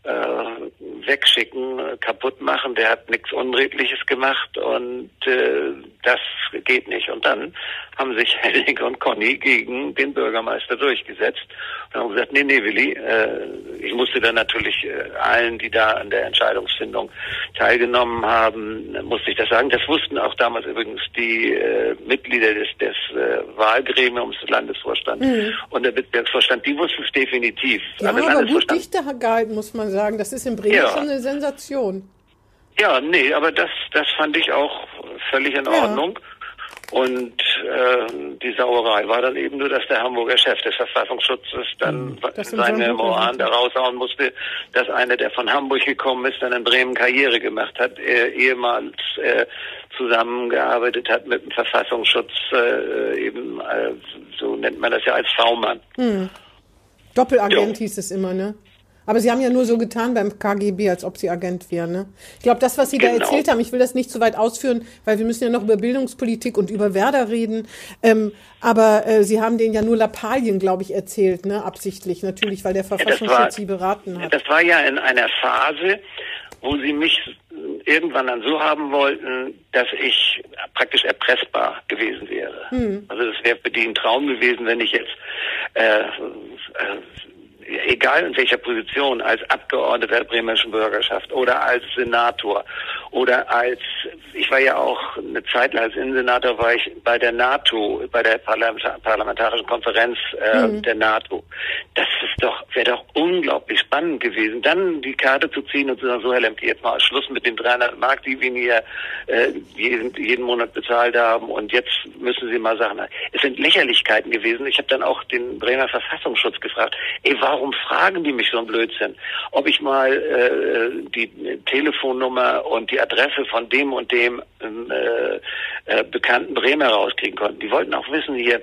äh, wegschicken, kaputt machen. Der hat nichts Unredliches gemacht und äh, das geht nicht. Und dann haben sich Henning und Conny gegen den Bürgermeister durchgesetzt und haben gesagt, nee, nee, Willi, äh, ich musste dann natürlich äh, allen, die da an der Entscheidungsfindung teilgenommen haben, musste ich das sagen. Das wussten auch damals übrigens die äh, Mitglieder des, des äh, Wahlgremiums des Landesvorstands und der Bezirksvorstand, die wussten es definitiv. Ja, aber gut dichter gehalten, muss man sagen. Das ist in Bremen Ja. schon eine Sensation. Ja, nee, aber das, das fand ich auch völlig in Ja. Ordnung. Und äh, die Sauerei war dann eben nur, dass der Hamburger Chef des Verfassungsschutzes dann Das seinem Buch Memoiren erwähnt da raushauen musste, dass einer, der von Hamburg gekommen ist, dann in Bremen Karriere gemacht hat, äh, ehemals äh, zusammengearbeitet hat mit dem Verfassungsschutz, äh, eben, äh, so nennt man das ja als V-Mann. Doppelagent Jo. hieß es immer, ne? Aber Sie haben ja nur so getan beim KGB, als ob Sie Agent wären, ne? Ich glaube, das, was Sie da Genau. erzählt haben, ich will das nicht zu weit ausführen, weil wir müssen ja noch über Bildungspolitik und über Werder reden. Ähm, aber äh, Sie haben denen ja nur Lappalien, glaube ich, erzählt, ne? Absichtlich, natürlich, weil der Verfassungsschutz Sie beraten hat. Das war ja in einer Phase, wo sie mich irgendwann dann so haben wollten, dass ich praktisch erpressbar gewesen wäre. Also das wäre für die ein Traum gewesen, wenn ich jetzt äh, äh, egal in welcher Position, als Abgeordneter der bremischen Bürgerschaft oder als Senator oder als, ich war ja auch eine Zeit lang als Innensenator, war ich bei der NATO, bei der Parlamentar Parlamentarischen Konferenz äh, der NATO. Das ist doch, wäre doch unglaublich spannend gewesen, dann die Karte zu ziehen und zu sagen, so Herr Lemke, jetzt mal Schluss mit den 300 Mark, die wir hier äh, jeden, jeden Monat bezahlt haben und jetzt müssen Sie mal sagen, es sind Lächerlichkeiten gewesen. Ich habe dann auch den Bremer Verfassungsschutz gefragt, ey, warum fragen die mich so einen Blödsinn? Ob ich mal äh, die Telefonnummer und die Adresse von dem und dem ähm, äh, äh, bekannten Bremer rauskriegen konnten. Die wollten auch wissen hier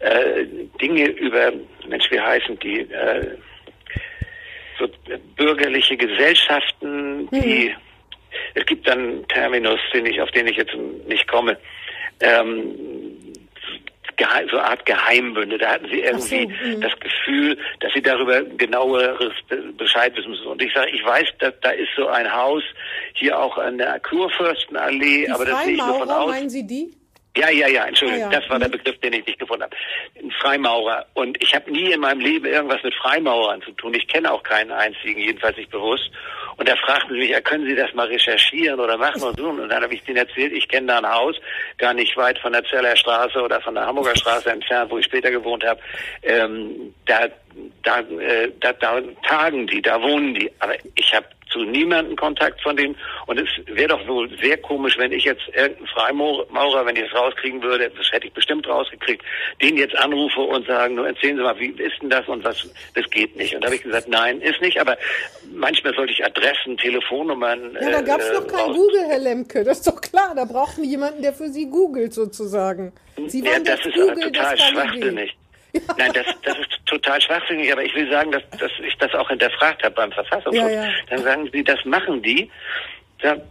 äh, Dinge über, Mensch, wie heißen die? Äh, so bürgerliche Gesellschaften, die es gibt dann einen Terminus, den ich, auf den ich jetzt nicht komme. Ähm, geheim, so eine Art Geheimbünde. Da hatten sie irgendwie so, das Gefühl, dass sie darüber genaueres Bescheid wissen müssen. Und ich sage, ich weiß, dass da ist so ein Haus hier auch an der Kurfürstenallee, Die aber das sehe ich nur von außen. meinen Sie die? Ja, ja, ja, Entschuldigung, Ah, ja. das war der Begriff, den ich nicht gefunden habe. Ein Freimaurer. Und ich habe nie in meinem Leben irgendwas mit Freimaurern zu tun. Ich kenne auch keinen einzigen, jedenfalls nicht bewusst. Und da fragten sie mich, ja, können Sie das mal recherchieren oder machen und so. Und dann habe ich denen erzählt, ich kenne da ein Haus, gar nicht weit von der Zeller Straße oder von der Hamburger Straße entfernt, wo ich später gewohnt habe. Ähm, da, da, äh, da, da tagen die, da wohnen die. Aber ich habe zu niemandem Kontakt von denen. Und es wäre doch wohl sehr komisch, wenn ich jetzt irgendeinen Freimaurer, wenn ich es rauskriegen würde, das hätte ich bestimmt rausgekriegt, den jetzt anrufe und sagen, nur erzählen Sie mal, wie ist denn das und was, das geht nicht. Und da habe ich gesagt, nein, ist nicht, aber manchmal sollte ich Adressen, Telefonnummern. Ja, da gab es äh, noch kein raus- Google, Herr Lemke. Das ist doch klar. Da brauchen die jemanden, der für Sie googelt sozusagen. Sie Ja, das das ist Google, total das die Idee. Nein, das, das ist total schwachsinnig, aber ich will sagen, dass, dass ich das auch hinterfragt habe beim Verfassungsschutz. Ja, ja. Dann sagen sie, das machen die,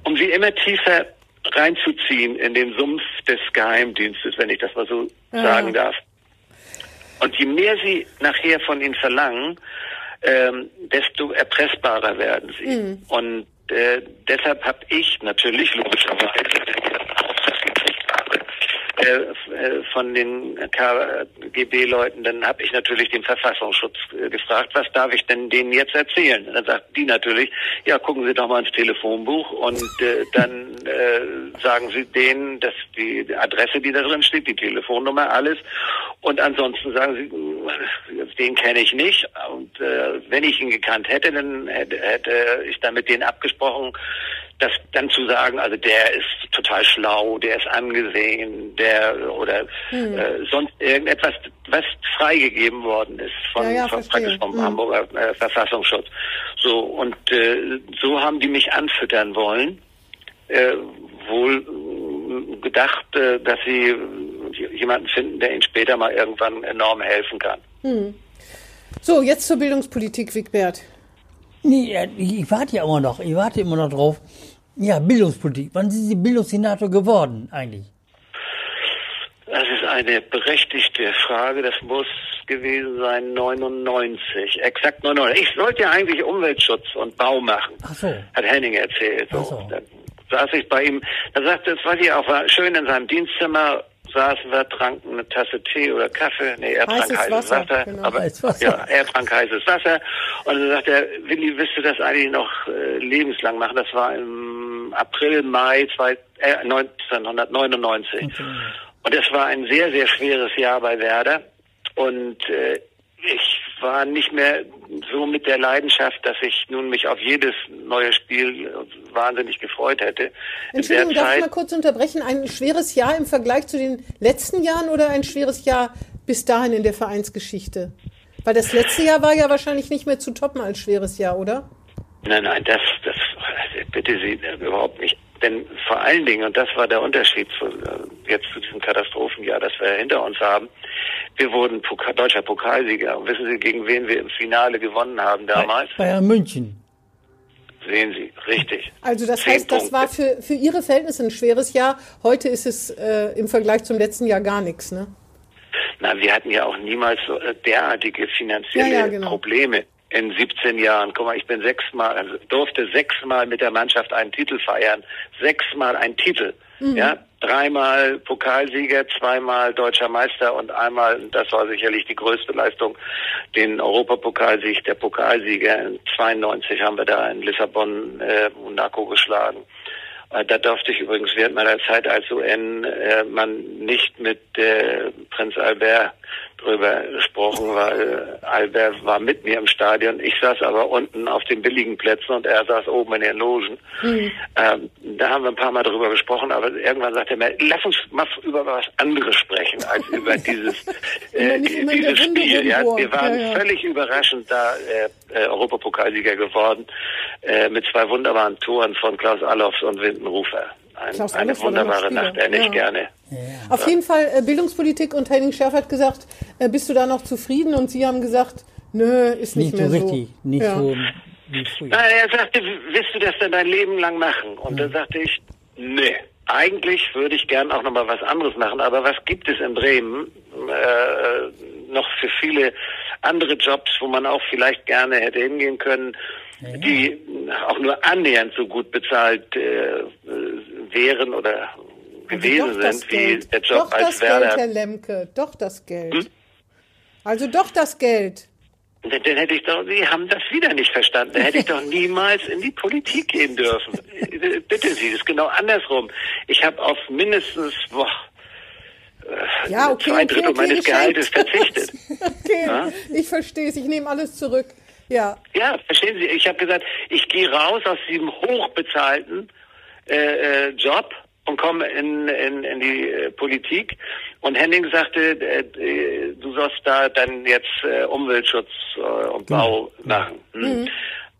um sie immer tiefer reinzuziehen in den Sumpf des Geheimdienstes, wenn ich das mal so Ja. sagen darf. Und je mehr sie nachher von ihnen verlangen, ähm, desto erpressbarer werden sie. Mhm. Und äh, deshalb habe ich natürlich logischerweise den Auftrag gekriegt habe, äh, äh, von den KGB-Leuten, dann habe ich natürlich den Verfassungsschutz äh, gefragt, was darf ich denn denen jetzt erzählen? Und dann sagt die natürlich, ja, gucken Sie doch mal ins Telefonbuch und äh, dann äh, sagen Sie denen, dass die Adresse, die da drin steht, die Telefonnummer, alles. Und ansonsten sagen Sie, den kenne ich nicht. Und äh, wenn ich ihn gekannt hätte, dann hätte, ich dann mit denen abgesprochen, das dann zu sagen, also der ist total schlau, der ist angesehen, der oder äh, sonst irgendetwas, was freigegeben worden ist von, Ja, ja, von praktisch vom Hm. Hamburger äh, Verfassungsschutz. So und äh, so haben die mich anfüttern wollen. Äh, wohl äh, gedacht, äh, dass sie jemanden finden, der ihnen später mal irgendwann enorm helfen kann. So, jetzt zur Bildungspolitik, Wigbert. Nee, ich ich warte ja immer noch, ich warte immer noch drauf. Ja, Bildungspolitik. Wann sind Sie Bildungssenator geworden eigentlich? Das ist eine berechtigte Frage. Das muss gewesen sein 99, exakt 99. Ich wollte ja eigentlich Umweltschutz und Bau machen, Ach so. hat Henning erzählt. So. Ach so. Dann saß ich bei ihm, da sagte, das weiß ich auch, war schön in seinem Dienstzimmer, saßen wir, tranken eine Tasse Tee oder Kaffee. Nee, er trank Heißes heißes Wasser, Wasser. genau. aber, Heißes Wasser. Ja, er trank heißes Wasser. Und dann sagt er, Willi, willst du das eigentlich noch äh, lebenslang machen? Das war im April, Mai zwei, äh, 1999. Und es war ein sehr, sehr schweres Jahr bei Werder. Und äh, ich war nicht mehr so mit der Leidenschaft, dass ich nun mich auf jedes neue Spiel wahnsinnig gefreut hätte. Entschuldigung, darf ich Zeit, mal kurz unterbrechen? Ein schweres Jahr im Vergleich zu den letzten Jahren oder ein schweres Jahr bis dahin in der Vereinsgeschichte? Weil das letzte Jahr war ja wahrscheinlich nicht mehr zu toppen als schweres Jahr, oder? Nein, nein, das, das, bitte Sie überhaupt nicht. Denn vor allen Dingen, und das war der Unterschied zu, äh, jetzt zu diesem Katastrophenjahr, das wir hinter uns haben, wir wurden Poka deutscher Pokalsieger. Und wissen Sie, gegen wen wir im Finale gewonnen haben damals? Bayern München. Sehen Sie, richtig. Also das Zehn heißt, das Punkte. war für, für Ihre Verhältnisse ein schweres Jahr. Heute ist es äh, im Vergleich zum letzten Jahr gar nichts, ne? Na, wir hatten ja auch niemals so äh, derartige finanzielle Ja, ja, genau. Probleme in 17 Jahren. Guck mal, ich bin sechsmal, also durfte sechsmal mit der Mannschaft einen Titel feiern. Sechsmal ein Titel. Mhm. Ja, dreimal Pokalsieger, zweimal deutscher Meister und einmal, das war sicherlich die größte Leistung, den Europapokalsieg, der Pokalsieger. In 92 haben wir da in Lissabon äh, Monaco geschlagen. Äh, Da durfte ich übrigens während meiner Zeit als UN äh, man nicht mit äh, Prinz Albert drüber gesprochen, weil Albert war mit mir im Stadion. Ich saß aber unten auf den billigen Plätzen und er saß oben in den Logen. Mhm. Ähm, da haben wir ein paar Mal drüber gesprochen, aber irgendwann sagte er mir, lass uns mal über was anderes sprechen als über dieses, äh, dieses Spiel. Ja, wir waren Ja, ja. völlig überraschend da äh, äh, Europapokalsieger geworden äh, mit zwei wunderbaren Toren von Klaus Allofs und Windenrufer. Ein, Klaus eine wunderbare. Nacht, er nicht Ja. gerne. Auf jeden Fall äh, Bildungspolitik und Henning Schärf hat gesagt, äh, bist du da noch zufrieden? Und Sie haben gesagt, Nö, ist nicht, Nicht, mehr so richtig, nicht ja. so wie früher. Na, er sagte, willst du das denn dein Leben lang machen? Und dann sagte ich, nee. Eigentlich würde ich gern auch noch mal was anderes machen, aber was gibt es in Bremen äh, noch für viele andere Jobs, wo man auch vielleicht gerne hätte hingehen können, die auch nur annähernd so gut bezahlt äh, wären oder gewesen Also Doch das sind wie Geld. der Job doch als das Geld, Herr. Lemke, doch das Geld. Hm? Also doch das Geld. Dann dann hätte ich doch, Sie haben das wieder nicht verstanden. Dann hätte ich doch niemals in die Politik gehen dürfen. Bitte Sie, das ist genau andersrum. Ich habe auf mindestens boah, äh, Ja, okay, zwei okay, Drittel okay, meines Gehaltes verzichtet. Okay, Ja? ich verstehe es, ich nehme alles zurück. Ja, Ja, verstehen Sie, ich habe gesagt, ich gehe raus aus diesem hochbezahlten äh, äh, Job und komme in, in, in die äh, Politik. Und Henning sagte, äh, äh, du sollst da dann jetzt äh, Umweltschutz äh, und Bau machen. Hm.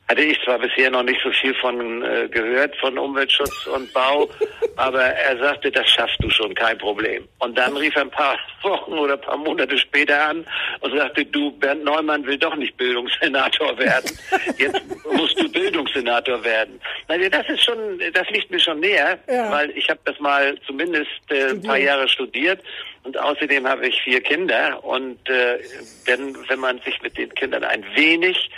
Hatte ich zwar bisher noch nicht so viel von äh, gehört, von Umweltschutz und Bau, aber er sagte, das schaffst du schon, kein Problem. Und dann rief er ein paar Wochen oder ein paar Monate später an und sagte, du, Bernd Neumann will doch nicht Bildungssenator werden. Jetzt musst du Bildungssenator werden. Also das ist schon, das liegt mir schon näher, Ja. weil ich habe das mal zumindest äh, ein paar. Jahre studiert und außerdem habe ich vier Kinder und äh, wenn, wenn man sich mit den Kindern ein wenig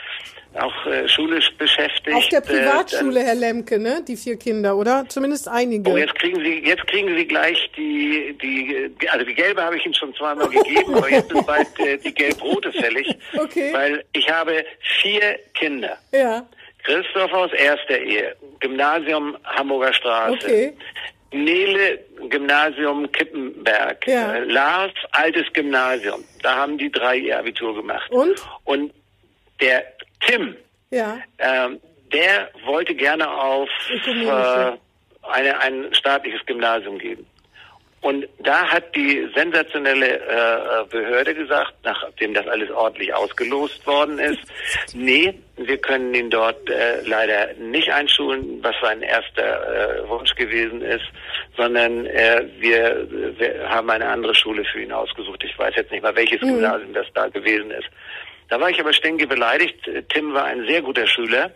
auch äh, schulisch beschäftigt. auf der äh, Privatschule, Herr Lemke, ne? Die vier Kinder, oder? Zumindest einige. Oh, jetzt kriegen Sie, jetzt kriegen Sie gleich die, die, also die gelbe habe ich Ihnen schon zweimal gegeben, aber jetzt ist bald äh, die gelb-rote fällig. Okay. Weil ich habe vier Kinder. ja, Christoph aus erster Ehe, Gymnasium Hamburger Straße. okay. Nele, Gymnasium Kippenberg. Ja. Äh, Lars, altes Gymnasium. Da haben die drei ihr Abitur gemacht. Und? Und der Tim, Ja, ähm, der wollte gerne auf äh, eine, ein staatliches Gymnasium gehen. Und da hat die sensationelle äh, Behörde gesagt, nachdem das alles ordentlich ausgelost worden ist, nee, wir können ihn dort äh, leider nicht einschulen, was sein erster äh, Wunsch gewesen ist, sondern äh, wir, wir haben eine andere Schule für ihn ausgesucht. Ich weiß jetzt nicht mal, welches Gymnasium das da gewesen ist. Da war ich aber stinke beleidigt. Tim war ein sehr guter Schüler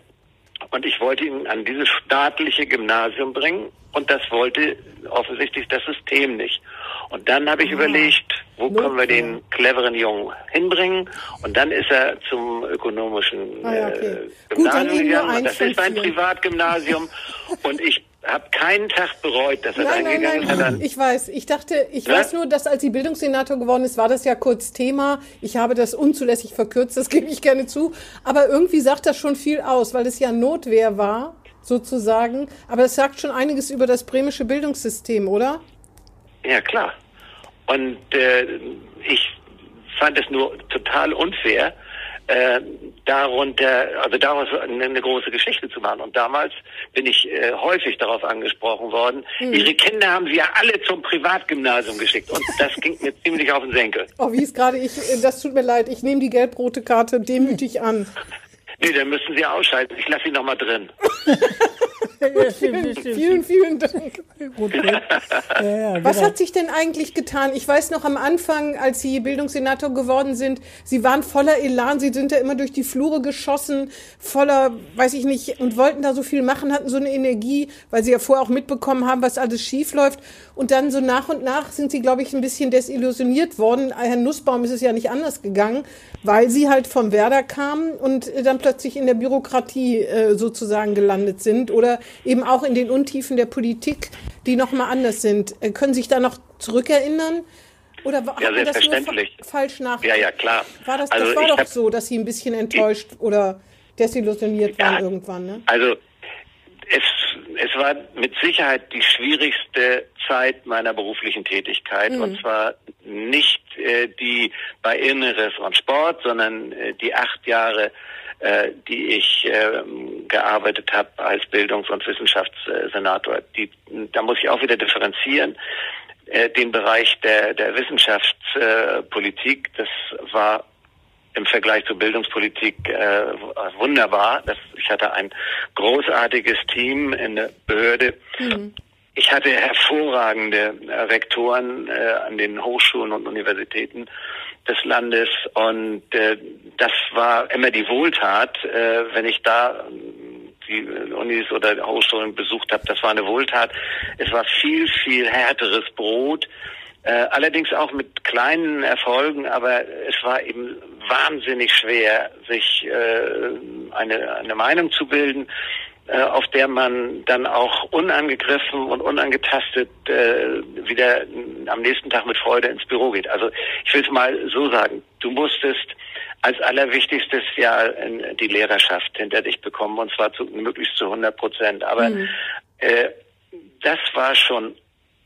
und ich wollte ihn an dieses staatliche Gymnasium bringen und das wollte offensichtlich das System nicht. Und dann habe ich überlegt, wo können wir den cleveren Jungen hinbringen? Und dann ist er zum ökonomischen Ah ja, okay. äh, Gut, Gymnasium nur gegangen. Und das ist von ein vier. Privatgymnasium und ich habe keinen Tag bereut, dass er da Nein, nein, hingegangen nein, ist. sondern- ich weiß. Ich dachte, ich Ja? weiß nur, dass als sie Bildungssenator geworden ist, war das ja kurz Thema. Ich habe das unzulässig verkürzt, das gebe ich gerne zu. Aber irgendwie sagt das schon viel aus, weil es ja Notwehr war, sozusagen. Aber es sagt schon einiges über das bremische Bildungssystem, oder? Ja, klar. Und äh, ich fand es nur total unfair, äh, darunter, also daraus eine, eine große Geschichte zu machen. Und damals bin ich äh, häufig darauf angesprochen worden, ihre Kinder haben sie ja alle zum Privatgymnasium geschickt. Und das ging mir ziemlich auf den Senkel. Oh, wie es gerade ich, äh, das tut mir leid, ich nehme die gelb-rote Karte demütig an. Nee, dann müssen sie ausschalten. Ich lasse sie noch mal drin. Ja, stimmt, stimmt, Vielen, vielen Dank. Ja, Was genau. hat sich denn eigentlich getan? Ich weiß noch am Anfang, als Sie Bildungssenator geworden sind, Sie waren voller Elan, Sie sind da immer durch die Flure geschossen, voller, weiß ich nicht, und wollten da so viel machen, hatten so eine Energie, weil Sie ja vorher auch mitbekommen haben, was alles schief läuft. Und dann so nach und nach sind Sie, glaube ich, ein bisschen desillusioniert worden. Herrn Nussbaum ist es ja nicht anders gegangen, weil Sie halt vom Werder kamen und dann plötzlich in der Bürokratie äh, sozusagen gelandet sind oder eben auch in den Untiefen der Politik, die nochmal anders sind. Äh, können Sie sich da noch zurückerinnern? Oder war, Ja, hat man das fa selbstverständlich. falsch nach? Ja, ja, klar. War das, Also das war ich doch so, dass Sie ein bisschen enttäuscht oder desillusioniert waren Ja. irgendwann, ne? Also es, es war mit Sicherheit die schwierigste Zeit meiner beruflichen Tätigkeit und zwar nicht äh, die bei Inneres und Sport, sondern äh, die acht Jahre, äh, die ich ähm, gearbeitet habe als Bildungs- und Wissenschaftssenator. Die, da muss ich auch wieder differenzieren. Äh, den Bereich der, der Wissenschaftspolitik, das war im Vergleich zur Bildungspolitik äh, wunderbar. Das, ich hatte ein großartiges Team in der Behörde ich hatte hervorragende Rektoren äh, an den Hochschulen und Universitäten des Landes und äh, das war immer die Wohltat, äh, wenn ich da die Unis oder Hochschulen besucht habe, das war eine Wohltat. Es war viel, viel härteres Brot, äh, allerdings auch mit kleinen Erfolgen, aber es war eben wahnsinnig schwer, sich äh, eine, eine Meinung zu bilden, äh, auf der man dann auch unangegriffen und unangetastet äh, wieder am nächsten Tag mit Freude ins Büro geht. Also ich will es mal so sagen, du musstest als allerwichtigstes ja die Lehrerschaft hinter dich bekommen und zwar zu, möglichst zu 100 Prozent. Aber mhm. äh, das war schon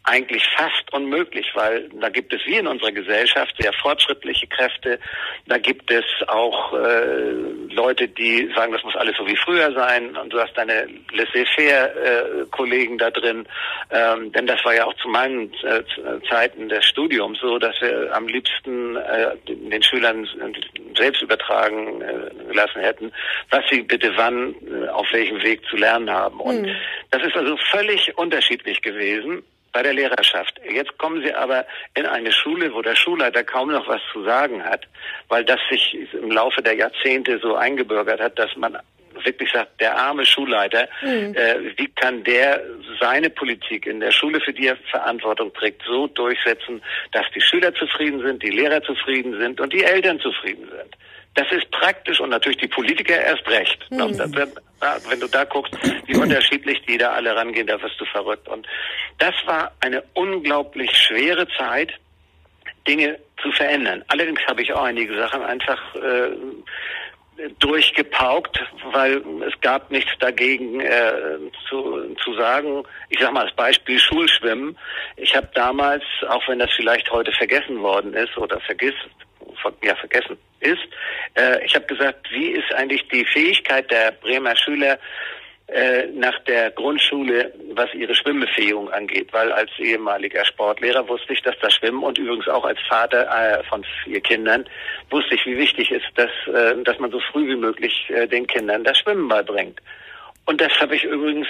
eigentlich fast unmöglich, weil da gibt es wie in unserer Gesellschaft sehr fortschrittliche Kräfte, da gibt es auch äh, Leute, die sagen, das muss alles so wie früher sein und du hast deine laissez-faire-Kollegen äh, da drin, ähm, denn das war ja auch zu meinen äh, Zeiten des Studiums so, dass wir am liebsten äh, den Schülern selbst übertragen äh, lassen hätten, was sie bitte wann äh, auf welchem Weg zu lernen haben. Und mhm. das ist also völlig unterschiedlich gewesen bei der Lehrerschaft. Jetzt kommen Sie aber in eine Schule, wo der Schulleiter kaum noch was zu sagen hat, weil das sich im Laufe der Jahrzehnte so eingebürgert hat, dass man wirklich sagt, der arme Schulleiter, mhm. äh, wie kann der seine Politik in der Schule, für die er Verantwortung trägt, so durchsetzen, dass die Schüler zufrieden sind, die Lehrer zufrieden sind und die Eltern zufrieden sind. Das ist praktisch und natürlich die Politiker erst recht. Mhm. Wenn du da guckst, wie unterschiedlich die da alle rangehen, da wirst du verrückt. Und das war eine unglaublich schwere Zeit, Dinge zu verändern. Allerdings habe ich auch einige Sachen einfach äh, durchgepaukt, weil es gab nichts dagegen äh, zu, zu sagen. Ich sage mal als Beispiel Schulschwimmen. Ich habe damals, auch wenn das vielleicht heute vergessen worden ist oder vergisst, ja, vergessen ist. Äh, ich habe gesagt, wie ist eigentlich die Fähigkeit der Bremer Schüler äh, nach der Grundschule, was ihre Schwimmbefähigung angeht, weil als ehemaliger Sportlehrer wusste ich, dass das Schwimmen und übrigens auch als Vater äh, von vier Kindern wusste ich, wie wichtig ist, dass, äh, dass man so früh wie möglich den Kindern das Schwimmen beibringt. Und das habe ich übrigens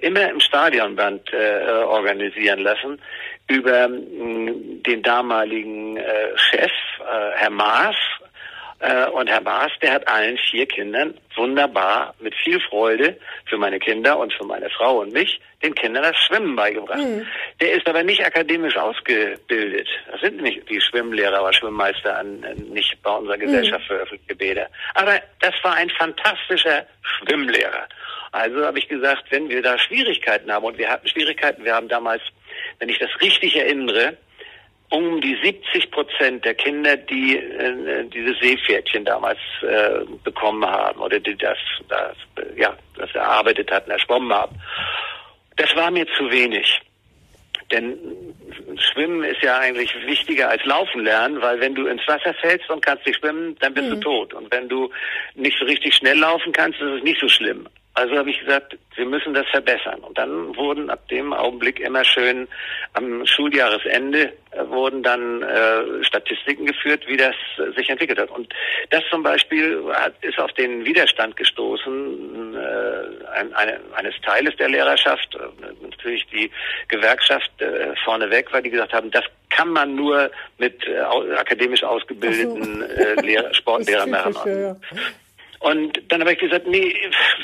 immer im Stadionband organisieren lassen über mh, den damaligen äh, Chef, äh, Herr Maas. Äh, und Herr Maas, der hat allen vier Kindern wunderbar, mit viel Freude für meine Kinder und für meine Frau und mich, den Kindern das Schwimmen beigebracht. Mhm. Der ist aber nicht akademisch ausgebildet. Das sind nicht die Schwimmlehrer oder Schwimmmeister an nicht bei unserer Gesellschaft mhm. für öffentliche Bäder. Aber das war ein fantastischer Schwimmlehrer. Also habe ich gesagt, wenn wir da Schwierigkeiten haben, und wir hatten Schwierigkeiten, wir haben damals wenn ich das richtig erinnere, um die 70 Prozent der Kinder, die äh, diese Seepferdchen damals äh, bekommen haben oder die das, das, ja, das erarbeitet hatten, erschwommen haben. Das war mir zu wenig. Denn Schwimmen ist ja eigentlich wichtiger als Laufen lernen, weil wenn du ins Wasser fällst und kannst nicht schwimmen, dann bist mhm. du tot. Und wenn du nicht so richtig schnell laufen kannst, ist es nicht so schlimm. Also habe ich gesagt, wir müssen das verbessern. Und dann wurden ab dem Augenblick immer schön am Schuljahresende äh, wurden dann äh, Statistiken geführt, wie das äh, sich entwickelt hat. Und das zum Beispiel hat, ist auf den Widerstand gestoßen äh, ein, eine, eines Teiles der Lehrerschaft, äh, natürlich die Gewerkschaft äh, vorneweg, weil die gesagt haben, das kann man nur mit akademisch ausgebildeten so. äh, Lehrer, Sportlehrern machen. Und dann habe ich gesagt, nee,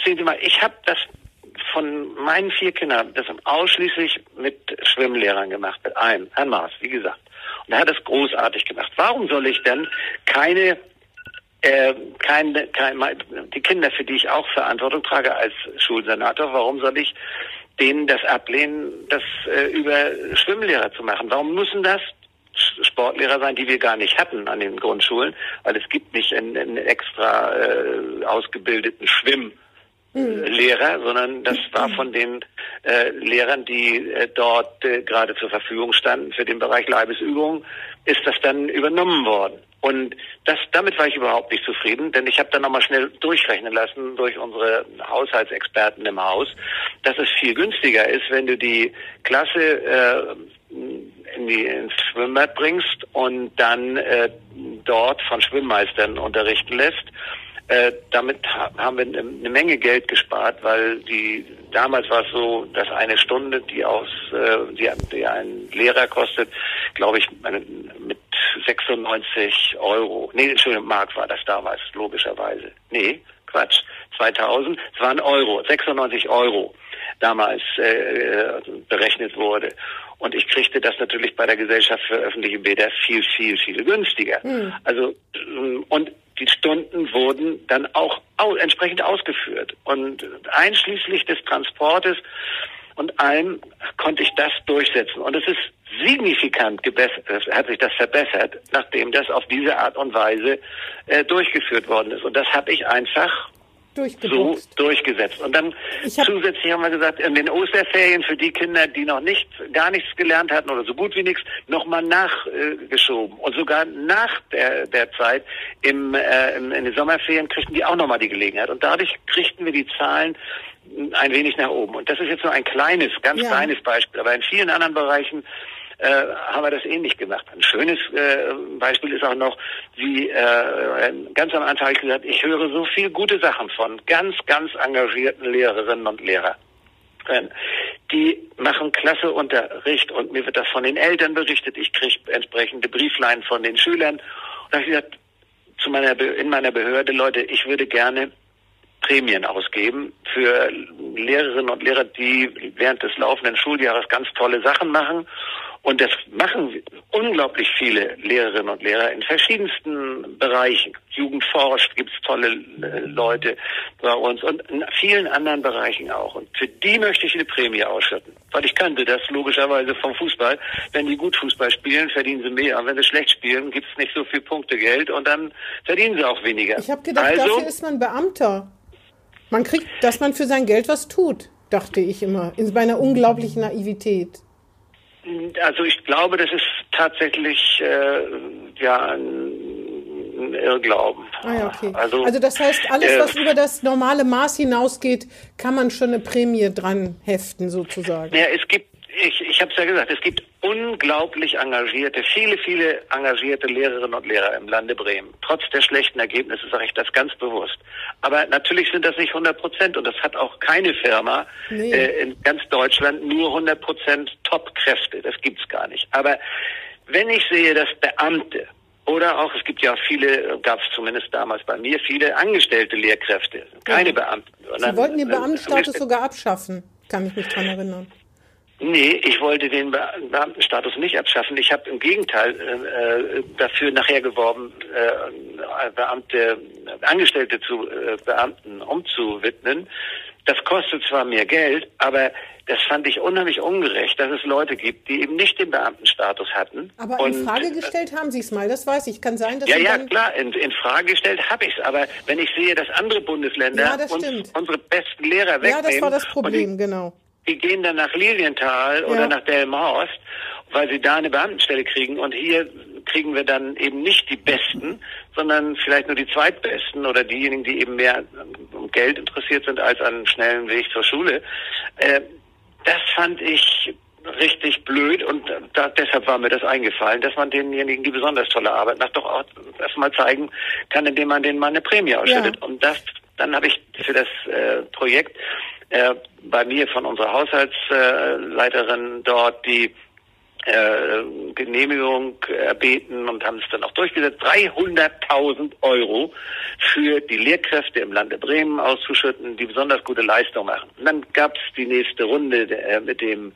sehen Sie mal, ich habe das von meinen vier Kindern das ausschließlich mit Schwimmlehrern gemacht, mit einem, Herrn Maas, wie gesagt. Und er hat das großartig gemacht. Warum soll ich denn keine, äh, keine, keine, die Kinder, für die ich auch Verantwortung trage als Schulsenator, warum soll ich denen das ablehnen, das äh, über Schwimmlehrer zu machen? Warum müssen das Sportlehrer sein, die wir gar nicht hatten an den Grundschulen, weil es gibt nicht einen, einen extra äh, ausgebildeten Schwimmlehrer, mhm. sondern das war von den äh, Lehrern, die äh, dort äh, gerade zur Verfügung standen für den Bereich Leibesübung, ist das dann übernommen worden. Und das, damit war ich überhaupt nicht zufrieden, denn ich habe dann nochmal schnell durchrechnen lassen durch unsere Haushaltsexperten im Haus, dass es viel günstiger ist, wenn du die Klasse äh, in die, ins Schwimmbad bringst und dann äh, dort von Schwimmmeistern unterrichten lässt, Äh, damit ha haben wir eine Menge Geld gespart, weil die damals war es so, dass eine Stunde, die aus äh, die, die ein Lehrer kostet, glaube ich, mit 96 Euro. Nee, Entschuldigung, Mark war das damals, logischerweise. Nee, Quatsch. 2000, es waren Euro, 96 Euro damals äh, berechnet wurde. Und ich kriegte das natürlich bei der Gesellschaft für öffentliche Bäder viel, viel, viel günstiger. Mhm. Also und die Stunden wurden dann auch au entsprechend ausgeführt. Und einschließlich des Transportes und allem konnte ich das durchsetzen. Und es ist signifikant gebessert, hat sich das verbessert, nachdem das auf diese Art und Weise äh, durchgeführt worden ist. Und das habe ich einfach so durchgesetzt. Und dann zusätzlich haben wir gesagt, in den Osterferien für die Kinder, die noch nicht, gar nichts gelernt hatten oder so gut wie nichts, nochmal nachgeschoben. und sogar nach der, der Zeit im, äh, in den Sommerferien kriegten die auch nochmal die Gelegenheit. Und dadurch kriegten wir die Zahlen ein wenig nach oben. Und das ist jetzt nur ein kleines, ganz ja. kleines Beispiel. Aber in vielen anderen Bereichen äh, haben wir das ähnlich gemacht. Ein schönes äh, Beispiel ist auch noch, wie äh, ganz am Anfang habe ich gesagt, ich höre so viel gute Sachen von ganz, ganz engagierten Lehrerinnen und Lehrern. Die machen klasse Unterricht und mir wird das von den Eltern berichtet. Ich kriege entsprechende Brieflein von den Schülern. Und da habe ich gesagt, zu meiner, in meiner Behörde, Leute, ich würde gerne Prämien ausgeben für Lehrerinnen und Lehrer, die während des laufenden Schuljahres ganz tolle Sachen machen und das machen unglaublich viele Lehrerinnen und Lehrer in verschiedensten Bereichen. Jugend forscht, gibt es tolle äh, Leute bei uns und in vielen anderen Bereichen auch. Und für die möchte ich eine Prämie ausschütten. Weil ich kannte das logischerweise vom Fußball. Wenn die gut Fußball spielen, verdienen sie mehr. Und wenn sie schlecht spielen, gibt es nicht so viel Punktegeld und dann verdienen sie auch weniger. Ich habe gedacht, also, dafür ist man Beamter. Man kriegt, dass man für sein Geld was tut, dachte ich immer, in meiner unglaublichen Naivität. Also ich glaube, das ist tatsächlich äh, ja ein, Irrglauben. Ah ja, okay. Also, also das heißt, alles, äh, was über das normale Maß hinausgeht, kann man schon eine Prämie dran heften, sozusagen. Ja, es gibt ich, ich habe es ja gesagt, es gibt unglaublich engagierte, viele, viele engagierte Lehrerinnen und Lehrer im Lande Bremen. Trotz der schlechten Ergebnisse sage ich das ganz bewusst. Aber natürlich sind das nicht 100 Prozent und das hat auch keine Firma nee. äh, in ganz Deutschland nur 100 Prozent Top-Kräfte. Das gibt's gar nicht. Aber wenn ich sehe, dass Beamte oder auch, es gibt ja viele, gab es zumindest damals bei mir, viele angestellte Lehrkräfte, keine ja. Beamten. Sie wollten den Beamtenstatus sogar abschaffen, kann ich mich dran erinnern. Nee, ich wollte den Beamtenstatus nicht abschaffen. Ich habe im Gegenteil äh, äh, dafür nachher geworben, äh, Beamte, Angestellte zu äh, Beamten umzuwidmen. Das kostet zwar mehr Geld, aber das fand ich unheimlich ungerecht, dass es Leute gibt, die eben nicht den Beamtenstatus hatten. Aber in und, Frage gestellt haben Sie es mal, das weiß ich. Kann sein, dass Ja, ja, klar, in, in Frage gestellt habe ich es. Aber wenn ich sehe, dass andere Bundesländer ja, uns, unsere besten Lehrer wegnehmen... Ja, das war das Problem, die, genau die gehen dann nach Lilienthal ja. oder nach Delmenhorst, weil sie da eine Beamtenstelle kriegen. Und hier kriegen wir dann eben nicht die Besten, sondern vielleicht nur die Zweitbesten oder diejenigen, die eben mehr um Geld interessiert sind als an einem schnellen Weg zur Schule. Äh, das fand ich richtig blöd und da, deshalb war mir das eingefallen, dass man denjenigen, die besonders tolle Arbeit macht, doch auch erstmal zeigen kann, indem man denen mal eine Prämie ausschüttet. Ja. Und das, dann habe ich für das äh, Projekt äh, bei mir von unserer Haushaltsleiterin dort die äh, Genehmigung erbeten und haben es dann auch durchgesetzt, 300.000 Euro für die Lehrkräfte im Lande Bremen auszuschütten, die besonders gute Leistung machen. Und dann gab es die nächste Runde äh, mit dem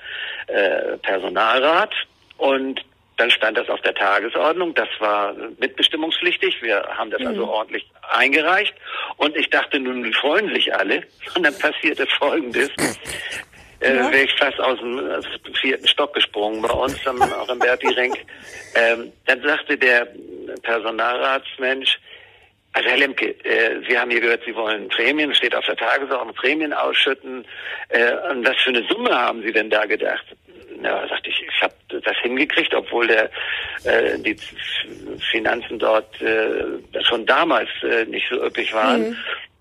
äh, Personalrat und dann stand das auf der Tagesordnung. Das war mitbestimmungspflichtig. Wir haben das also mhm. also ordentlich eingereicht. Und ich dachte, nun freuen sich alle. Und dann passierte Folgendes. Äh, ja. wäre ich fast aus dem vierten Stock gesprungen bei uns, am, auch im Berti Ring. Ähm, dann sagte der Personalratsmensch, also Herr Lemke, äh, Sie haben hier gehört, Sie wollen Prämien, steht auf der Tagesordnung, Prämien ausschütten. Äh, und was für eine Summe haben Sie denn da gedacht? ja, sagte ich, ich habe das hingekriegt, obwohl der äh, die Finanzen dort äh, schon damals äh, nicht so üppig waren. Mhm.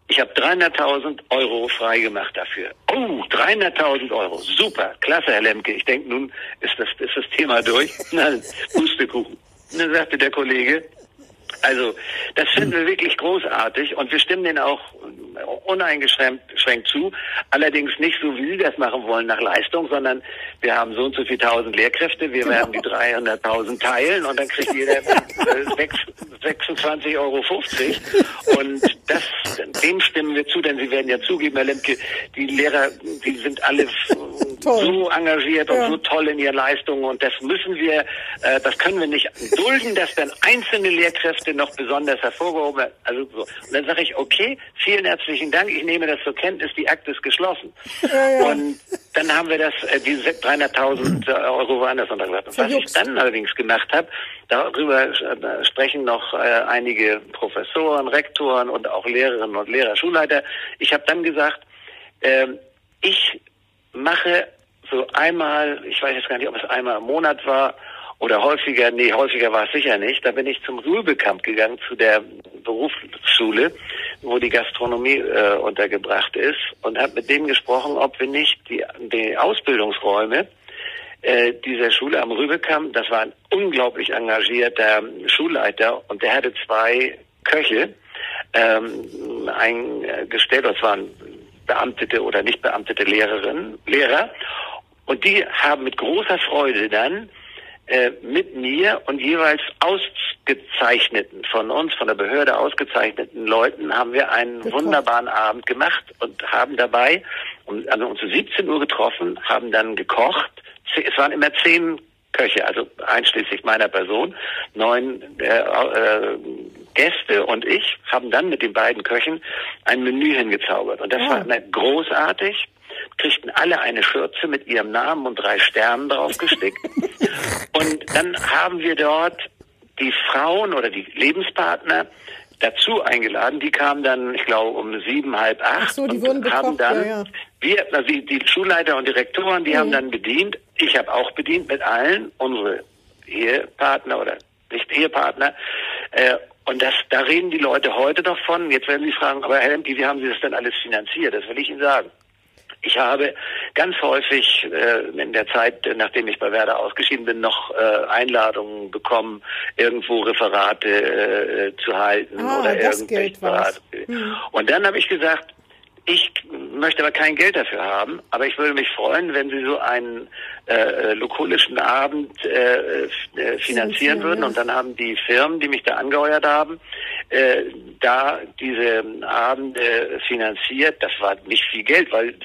Ich habe 300.000 Euro freigemacht dafür. Oh, 300.000 Euro. Super, klasse, Herr Lemke. Ich denke, nun ist das, ist das Thema durch. Nein, Pustekuchen. Und dann sagte der Kollege, Also, das finden wir wirklich großartig und wir stimmen denen auch uneingeschränkt zu. Allerdings nicht so, wie Sie das machen wollen, nach Leistung, sondern wir haben so und so viel tausend Lehrkräfte, wir genau. werden die 300.000 teilen und dann kriegt jeder 26,50 Euro. Und das, dem stimmen wir zu, denn Sie werden ja zugeben, Herr Lemke, die Lehrer, die sind alle so engagiert und so toll in ihren Leistungen und das müssen wir, äh, das können wir nicht dulden, dass dann einzelne Lehrkräfte noch besonders hervorgehoben werden. Also so. Und dann sage ich, okay, vielen herzlichen Dank, ich nehme das zur Kenntnis, die Akt ist geschlossen. Ja, ja. Und dann haben wir das, äh, diese 300.000 Euro woanders untergebracht. Was ich dann allerdings gemacht habe, darüber äh, sprechen noch äh, einige Professoren, Rektoren und auch Lehrerinnen und Lehrer, Schulleiter. Ich habe dann gesagt, äh, ich mache so einmal, ich weiß jetzt gar nicht, ob es einmal im Monat war oder häufiger, nee, häufiger war es sicher nicht, da bin ich zum Rübekamp gegangen, zu der Berufsschule, wo die Gastronomie äh, untergebracht ist und habe mit dem gesprochen, ob wir nicht die, die Ausbildungsräume äh, dieser Schule am Rübekamp, das war ein unglaublich engagierter Schulleiter und der hatte zwei Köche ähm, eingestellt, das waren beamtete oder nicht beamtete Lehrerinnen, Lehrer. Und die haben mit großer Freude dann äh, mit mir und jeweils ausgezeichneten, von uns, von der Behörde ausgezeichneten Leuten, haben wir einen gekocht. wunderbaren Abend gemacht und haben dabei um, also uns um 17 Uhr getroffen, haben dann gekocht. Es waren immer zehn Köche, also einschließlich meiner Person, neun äh, äh, Gäste und ich haben dann mit den beiden Köchen ein Menü hingezaubert. Und das ja. war großartig. Kriegten alle eine Schürze mit ihrem Namen und drei Sternen draufgestickt. und dann haben wir dort die Frauen oder die Lebenspartner dazu eingeladen. Die kamen dann, ich glaube, um sieben, halb acht. Ach so, die wurden bekocht, haben dann, ja, ja. Wir, also die, die Schulleiter und Direktoren, die mhm. haben dann bedient. Ich habe auch bedient mit allen, unsere Ehepartner oder nicht Ehepartner. Äh, und das, da reden die Leute heute doch von. Jetzt werden Sie fragen, aber Herr Lemke, wie haben Sie das denn alles finanziert? Das will ich Ihnen sagen. Ich habe ganz häufig äh, in der Zeit, nachdem ich bei Werder ausgeschieden bin, noch äh, Einladungen bekommen, irgendwo Referate äh, zu halten ah, oder irgendwelche Referate. Hm. Und dann habe ich gesagt, ich möchte aber kein Geld dafür haben, aber ich würde mich freuen, wenn Sie so einen äh, lokulischen Abend äh, äh, finanzieren würden. Und dann haben die Firmen, die mich da angeheuert haben, äh, da diese Abende finanziert. Das war nicht viel Geld, weil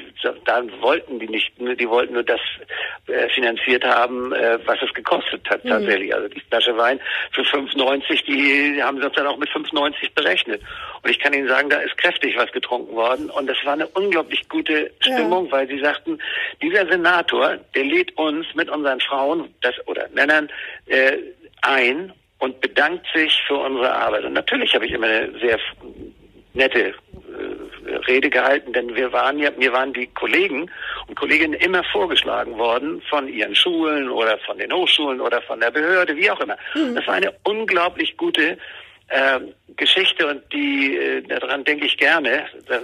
da wollten die nicht, die wollten nur das äh, finanziert haben, äh, was es gekostet hat mhm. tatsächlich. Also die Flasche Wein für 5,90, die haben sie uns dann auch mit 5,90 berechnet. Und ich kann Ihnen sagen, da ist kräftig was getrunken worden. Und das war eine unglaublich gute Stimmung, ja. weil sie sagten, dieser Senator, der lädt uns mit unseren Frauen das, oder Männern äh, ein und bedankt sich für unsere Arbeit. Und natürlich habe ich immer eine sehr nette äh, Rede gehalten, denn wir waren ja, mir waren die Kollegen und Kolleginnen immer vorgeschlagen worden von ihren Schulen oder von den Hochschulen oder von der Behörde, wie auch immer. Mhm. Das war eine unglaublich gute äh, Geschichte und die äh, daran denke ich gerne. Dann,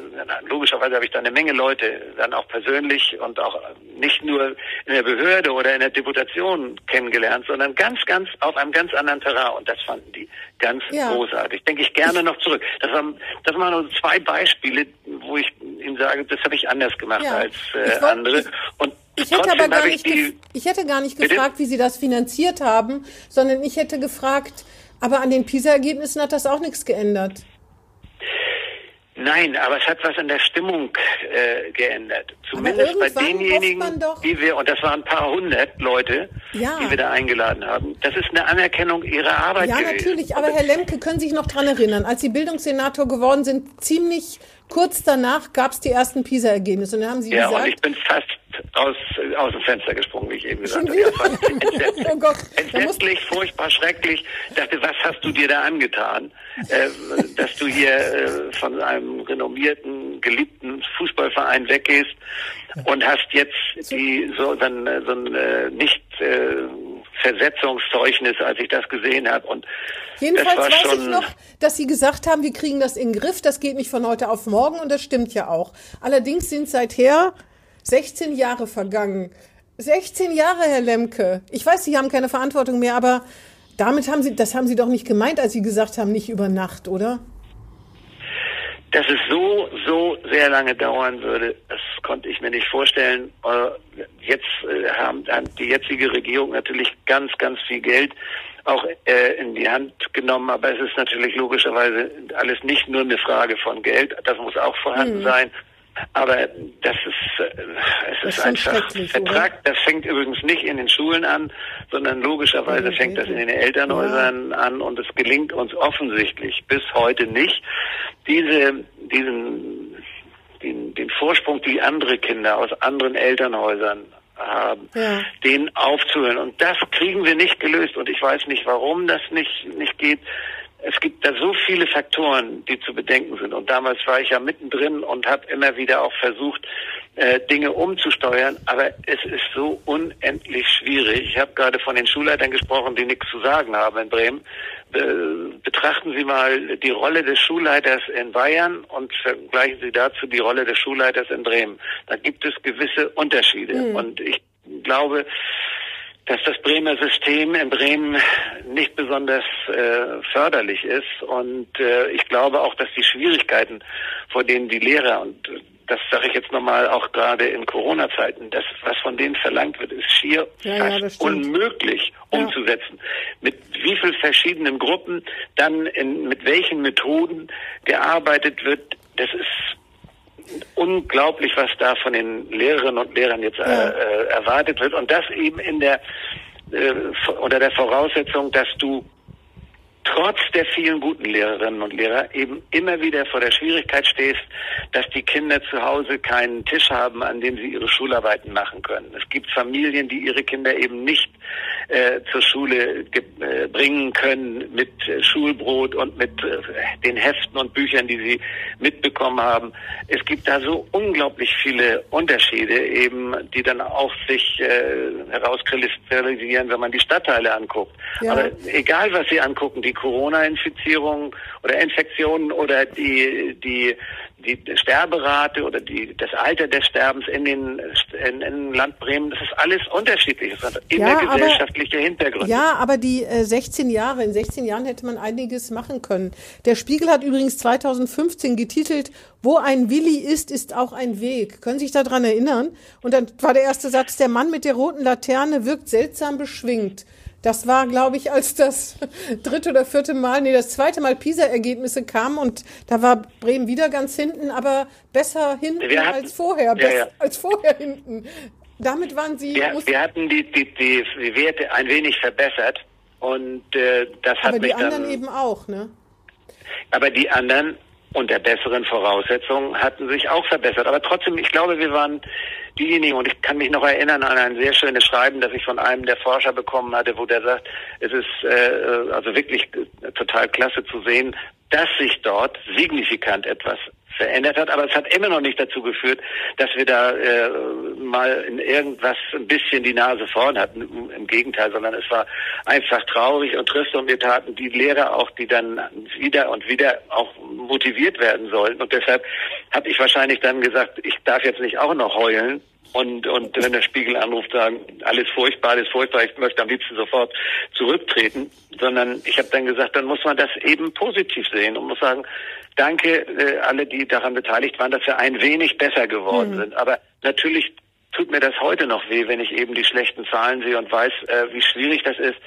logischerweise habe ich da eine Menge Leute dann auch persönlich und auch nicht nur in der Behörde oder in der Deputation kennengelernt, sondern ganz, ganz auf einem ganz anderen Terrain und das fanden die ganz ja. großartig. Denke ich gerne noch zurück. Das waren, das waren nur zwei Beispiele, wo ich Ihnen sage, das habe ich anders gemacht ja. als äh, wollt, andere. Und ich hätte aber gar nicht, ich, ich hätte gar nicht gefragt, Bitte? wie Sie das finanziert haben, sondern ich hätte gefragt, aber an den PISA-Ergebnissen hat das auch nichts geändert. Nein, aber es hat was an der Stimmung äh, geändert. Zumindest bei denjenigen, die wir, und das waren ein paar hundert Leute, ja. die wir da eingeladen haben. Das ist eine Anerkennung ihrer Arbeit. Ja, gewesen. natürlich, aber Herr Lemke, können Sie sich noch dran erinnern, als Sie Bildungssenator geworden sind, ziemlich kurz danach gab es die ersten PISA-Ergebnisse. Und dann haben Sie ja, gesagt, und ich bin fast aus, aus dem Fenster gesprungen, wie ich eben gesagt habe. Entsetzlich, oh Gott, entsetzlich furchtbar, schrecklich. Ich dachte, was hast du dir da angetan, äh, dass du hier äh, von einem renommierten, geliebten Fußballverein weggehst und hast jetzt die so, dann, so ein äh, nicht äh, Versetzungszeugnis, als ich das gesehen habe. Und Jedenfalls weiß ich noch, dass Sie gesagt haben, wir kriegen das in den Griff, das geht nicht von heute auf morgen und das stimmt ja auch. Allerdings sind seither 16 Jahre vergangen. 16 Jahre, Herr Lemke. Ich weiß, Sie haben keine Verantwortung mehr, aber damit haben Sie, das haben Sie doch nicht gemeint, als Sie gesagt haben, nicht über Nacht, oder? Dass es so, so sehr lange dauern würde, das konnte ich mir nicht vorstellen. Jetzt äh, haben, hat die jetzige Regierung natürlich ganz, ganz viel Geld auch äh, in die Hand genommen, aber es ist natürlich logischerweise alles nicht nur eine Frage von Geld, das muss auch vorhanden mhm. sein. Aber das ist, äh, es das ist einfach Vertrag. Oder? Das fängt übrigens nicht in den Schulen an, sondern logischerweise fängt das in den Elternhäusern ja. an und es gelingt uns offensichtlich bis heute nicht, diese, diesen, den, den Vorsprung, die andere Kinder aus anderen Elternhäusern haben, ja. den aufzuhören. Und das kriegen wir nicht gelöst. Und ich weiß nicht, warum das nicht, nicht geht es gibt da so viele Faktoren, die zu bedenken sind. Und damals war ich ja mittendrin und habe immer wieder auch versucht, äh, Dinge umzusteuern. Aber es ist so unendlich schwierig. Ich habe gerade von den Schulleitern gesprochen, die nichts zu sagen haben in Bremen. betrachten Sie mal die Rolle des Schulleiters in Bayern und vergleichen Sie dazu die Rolle des Schulleiters in Bremen. Da gibt es gewisse Unterschiede. Mhm. Und ich glaube, dass das Bremer System in Bremen nicht besonders äh, förderlich ist. Und äh, ich glaube auch, dass die Schwierigkeiten, vor denen die Lehrer, und das sage ich jetzt nochmal auch gerade in Corona-Zeiten, das, was von denen verlangt wird, ist schier ja, fast ja, unmöglich umzusetzen. Ja. Mit wie viel verschiedenen Gruppen dann in, mit welchen Methoden gearbeitet wird, das ist unglaublich, was da von den Lehrerinnen und Lehrern jetzt äh, äh, erwartet wird. Und das eben in der äh, unter der Voraussetzung, dass du trotz der vielen guten Lehrerinnen und Lehrer eben immer wieder vor der Schwierigkeit stehst, dass die Kinder zu Hause keinen Tisch haben, an dem sie ihre Schularbeiten machen können. Es gibt Familien, die ihre Kinder eben nicht äh, zur Schule äh, bringen können mit äh, Schulbrot und mit äh, den Heften und Büchern, die sie mitbekommen haben. Es gibt da so unglaublich viele Unterschiede eben, die dann auch sich äh, herauskristallisieren, wenn man die Stadtteile anguckt. Ja. Aber egal, was Sie angucken, die Corona-Infizierung oder Infektionen oder die, die, die Sterberate oder die, das Alter des Sterbens in den in, in Land Bremen, das ist alles unterschiedlich. Das hat immer ja, gesellschaftliche aber, Hintergründe. Ja, aber die äh, 16 Jahre, in 16 Jahren hätte man einiges machen können. Der Spiegel hat übrigens 2015 getitelt, wo ein Willi ist, ist auch ein Weg. Können Sie sich daran erinnern? Und dann war der erste Satz, der Mann mit der roten Laterne wirkt seltsam beschwingt. Das war, glaube ich, als das dritte oder vierte Mal, nee, das zweite Mal PISA-Ergebnisse kamen und da war Bremen wieder ganz hinten, aber besser hinten hatten, als vorher, ja, ja. als vorher hinten. Damit waren Sie. Wir, wir hatten die, die, die, die Werte ein wenig verbessert und äh, das hat Aber mich die anderen dann, eben auch, ne? Aber die anderen unter besseren Voraussetzungen hatten sich auch verbessert. Aber trotzdem, ich glaube, wir waren diejenigen, und ich kann mich noch erinnern an ein sehr schönes Schreiben, das ich von einem der Forscher bekommen hatte, wo der sagt, es ist äh, also wirklich total klasse zu sehen, dass sich dort signifikant etwas verändert hat, aber es hat immer noch nicht dazu geführt, dass wir da äh, mal in irgendwas ein bisschen die Nase vorn hatten. Im Gegenteil, sondern es war einfach traurig und trist und wir taten die Lehrer auch, die dann wieder und wieder auch motiviert werden sollten. Und deshalb habe ich wahrscheinlich dann gesagt, ich darf jetzt nicht auch noch heulen, und, und wenn der Spiegel anruft, sagen, alles furchtbar, alles furchtbar, ich möchte am liebsten sofort zurücktreten, sondern ich habe dann gesagt, dann muss man das eben positiv sehen und muss sagen, danke äh, alle, die daran beteiligt waren, dass wir ein wenig besser geworden mhm. sind. Aber natürlich tut mir das heute noch weh, wenn ich eben die schlechten Zahlen sehe und weiß, äh, wie schwierig das ist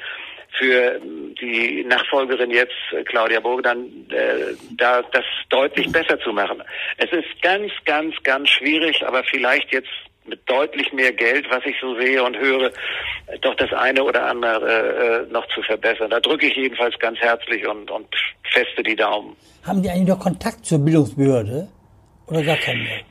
für die Nachfolgerin jetzt, äh, Claudia Burg, dann äh, da das deutlich besser zu machen. Es ist ganz, ganz, ganz schwierig, aber vielleicht jetzt mit deutlich mehr Geld, was ich so sehe und höre, doch das eine oder andere äh, noch zu verbessern. Da drücke ich jedenfalls ganz herzlich und, und feste die Daumen. Haben die eigentlich noch Kontakt zur Bildungsbehörde oder gar keinen mehr?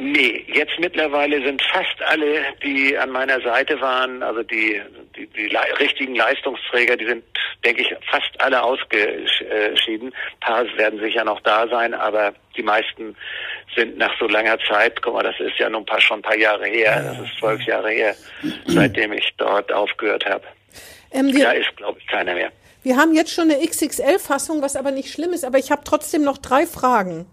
Nee, jetzt mittlerweile sind fast alle, die an meiner Seite waren, also die, die, die le richtigen Leistungsträger, die sind, denke ich, fast alle ausgeschieden. Ein paar werden sicher noch da sein, aber die meisten sind nach so langer Zeit, guck mal, das ist ja nun paar, schon ein paar Jahre her, das ist zwölf Jahre her, seitdem ich dort aufgehört habe. Ähm, da ist, glaube ich, keiner mehr. Wir haben jetzt schon eine XXL-Fassung, was aber nicht schlimm ist, aber ich habe trotzdem noch drei Fragen.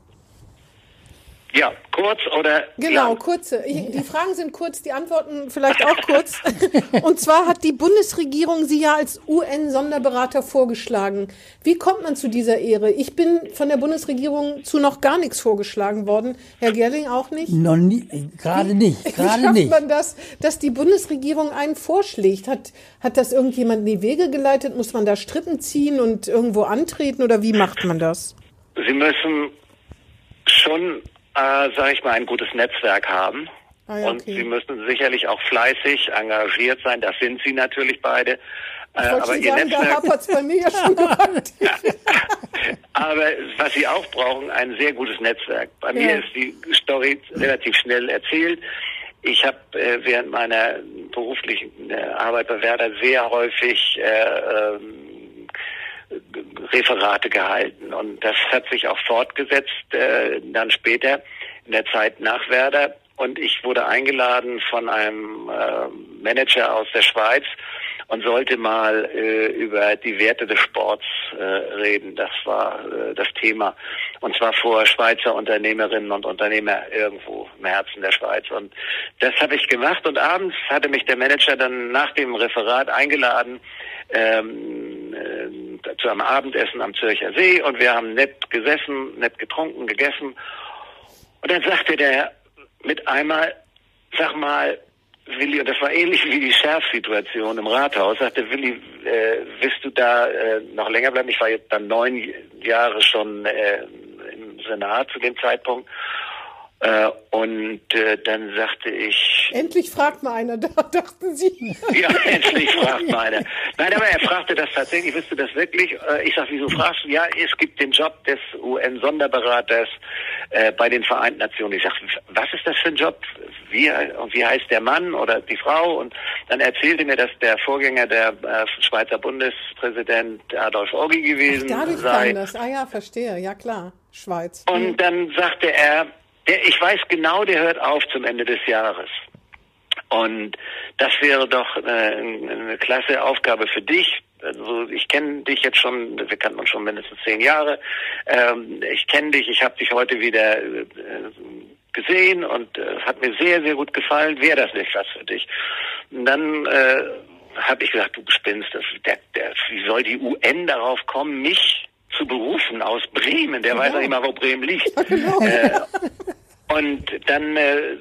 Ja, kurz oder Genau, lang? kurze. Ich, die Fragen sind kurz, die Antworten vielleicht auch kurz. Und zwar hat die Bundesregierung Sie ja als UN-Sonderberater vorgeschlagen. Wie kommt man zu dieser Ehre? Ich bin von der Bundesregierung zu noch gar nichts vorgeschlagen worden. Herr Gerling auch nicht? Noch nie, äh, gerade nicht, Wie gerade schafft nicht. man das, dass die Bundesregierung einen vorschlägt? Hat, hat das irgendjemand in die Wege geleitet? Muss man da Strippen ziehen und irgendwo antreten oder wie macht man das? Sie müssen schon, äh, sage ich mal, ein gutes Netzwerk haben. Ah ja, Und okay. Sie müssen sicherlich auch fleißig, engagiert sein. Das sind Sie natürlich beide. Äh, aber Ihr sagen, da Netzwerk, hapert's bei mir ja schon gewaltig. aber was Sie auch brauchen, ein sehr gutes Netzwerk. Bei mir Ja. ist die Story relativ schnell erzählt. Ich habe äh, während meiner beruflichen äh, Arbeit bei Werder sehr häufig äh, ähm, Referate gehalten und das hat sich auch fortgesetzt äh, dann später in der Zeit nach Werder und ich wurde eingeladen von einem äh, Manager aus der Schweiz und sollte mal äh, über die Werte des Sports äh, reden. Das war äh, das Thema. Und zwar vor Schweizer Unternehmerinnen und Unternehmer irgendwo im Herzen der Schweiz. Und das habe ich gemacht. Und abends hatte mich der Manager dann nach dem Referat eingeladen ähm, äh, zu einem Abendessen am Zürcher See. Und wir haben nett gesessen, nett getrunken, gegessen. Und dann sagte der mit einmal, sag mal, Willi, und das war ähnlich wie die Schärfsituation im Rathaus, sagte Willi, äh, willst du da äh, noch länger bleiben? Ich war jetzt dann neun Jahre schon äh, im Senat zu dem Zeitpunkt. Äh, und äh, dann sagte ich, Endlich fragt mal einer, da dachten Sie. ja, endlich fragt meine. Nein, aber er fragte das tatsächlich, wisst du das wirklich? Äh, Ich sag, wieso fragst du? Ja, es gibt den Job des UN-Sonderberaters äh, bei den Vereinten Nationen. Ich sag, was ist das für ein Job? Wie, und wie heißt der Mann oder die Frau? Und dann erzählte mir, dass der Vorgänger der Schweizer Bundespräsident Adolf Orgi gewesen Dadurch sei. kam das. Ah ja, verstehe. Ja klar. Schweiz. Und dann sagte er, der, ich weiß genau, der hört auf zum Ende des Jahres. Und das wäre doch äh, eine klasse Aufgabe für dich. Also ich kenne dich jetzt schon, wir kannten uns schon mindestens zehn Jahre. Ähm, ich kenne dich, ich habe dich heute wieder äh, gesehen und äh, hat mir sehr, sehr gut gefallen. Wäre das nicht was für dich? Und dann äh, habe ich gesagt, du spinnst, das, der, der, wie soll die UN darauf kommen, mich zu berufen aus Bremen? Der weiß ja nicht mal, wo Bremen liegt. Äh, und dann äh,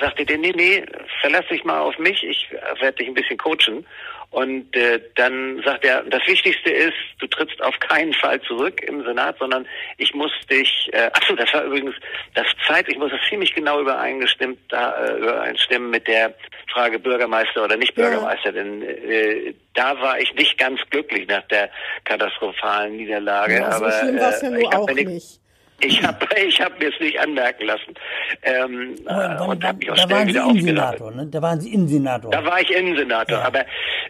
sagte der, nee, nee, verlass dich mal auf mich, ich werde dich ein bisschen coachen. Und äh, dann sagt er, das Wichtigste ist, du trittst auf keinen Fall zurück im Senat, sondern ich muss dich, äh, achso, das war übrigens das Zeit, ich muss das ziemlich genau übereingestimmt, da, äh, übereinstimmen mit der Frage Bürgermeister oder nicht Bürgermeister, denn äh, da war ich nicht ganz glücklich nach der katastrophalen Niederlage. Ja, so aber schlimm war es ja äh, nur auch nicht. Ich habe ich hab mir es nicht anmerken lassen. Ähm, Aber äh, wann- und habe mich auch da schnell waren Sie wieder Innensenator, ne? Da waren Sie Innensenator. Da war ich Innensenator, aber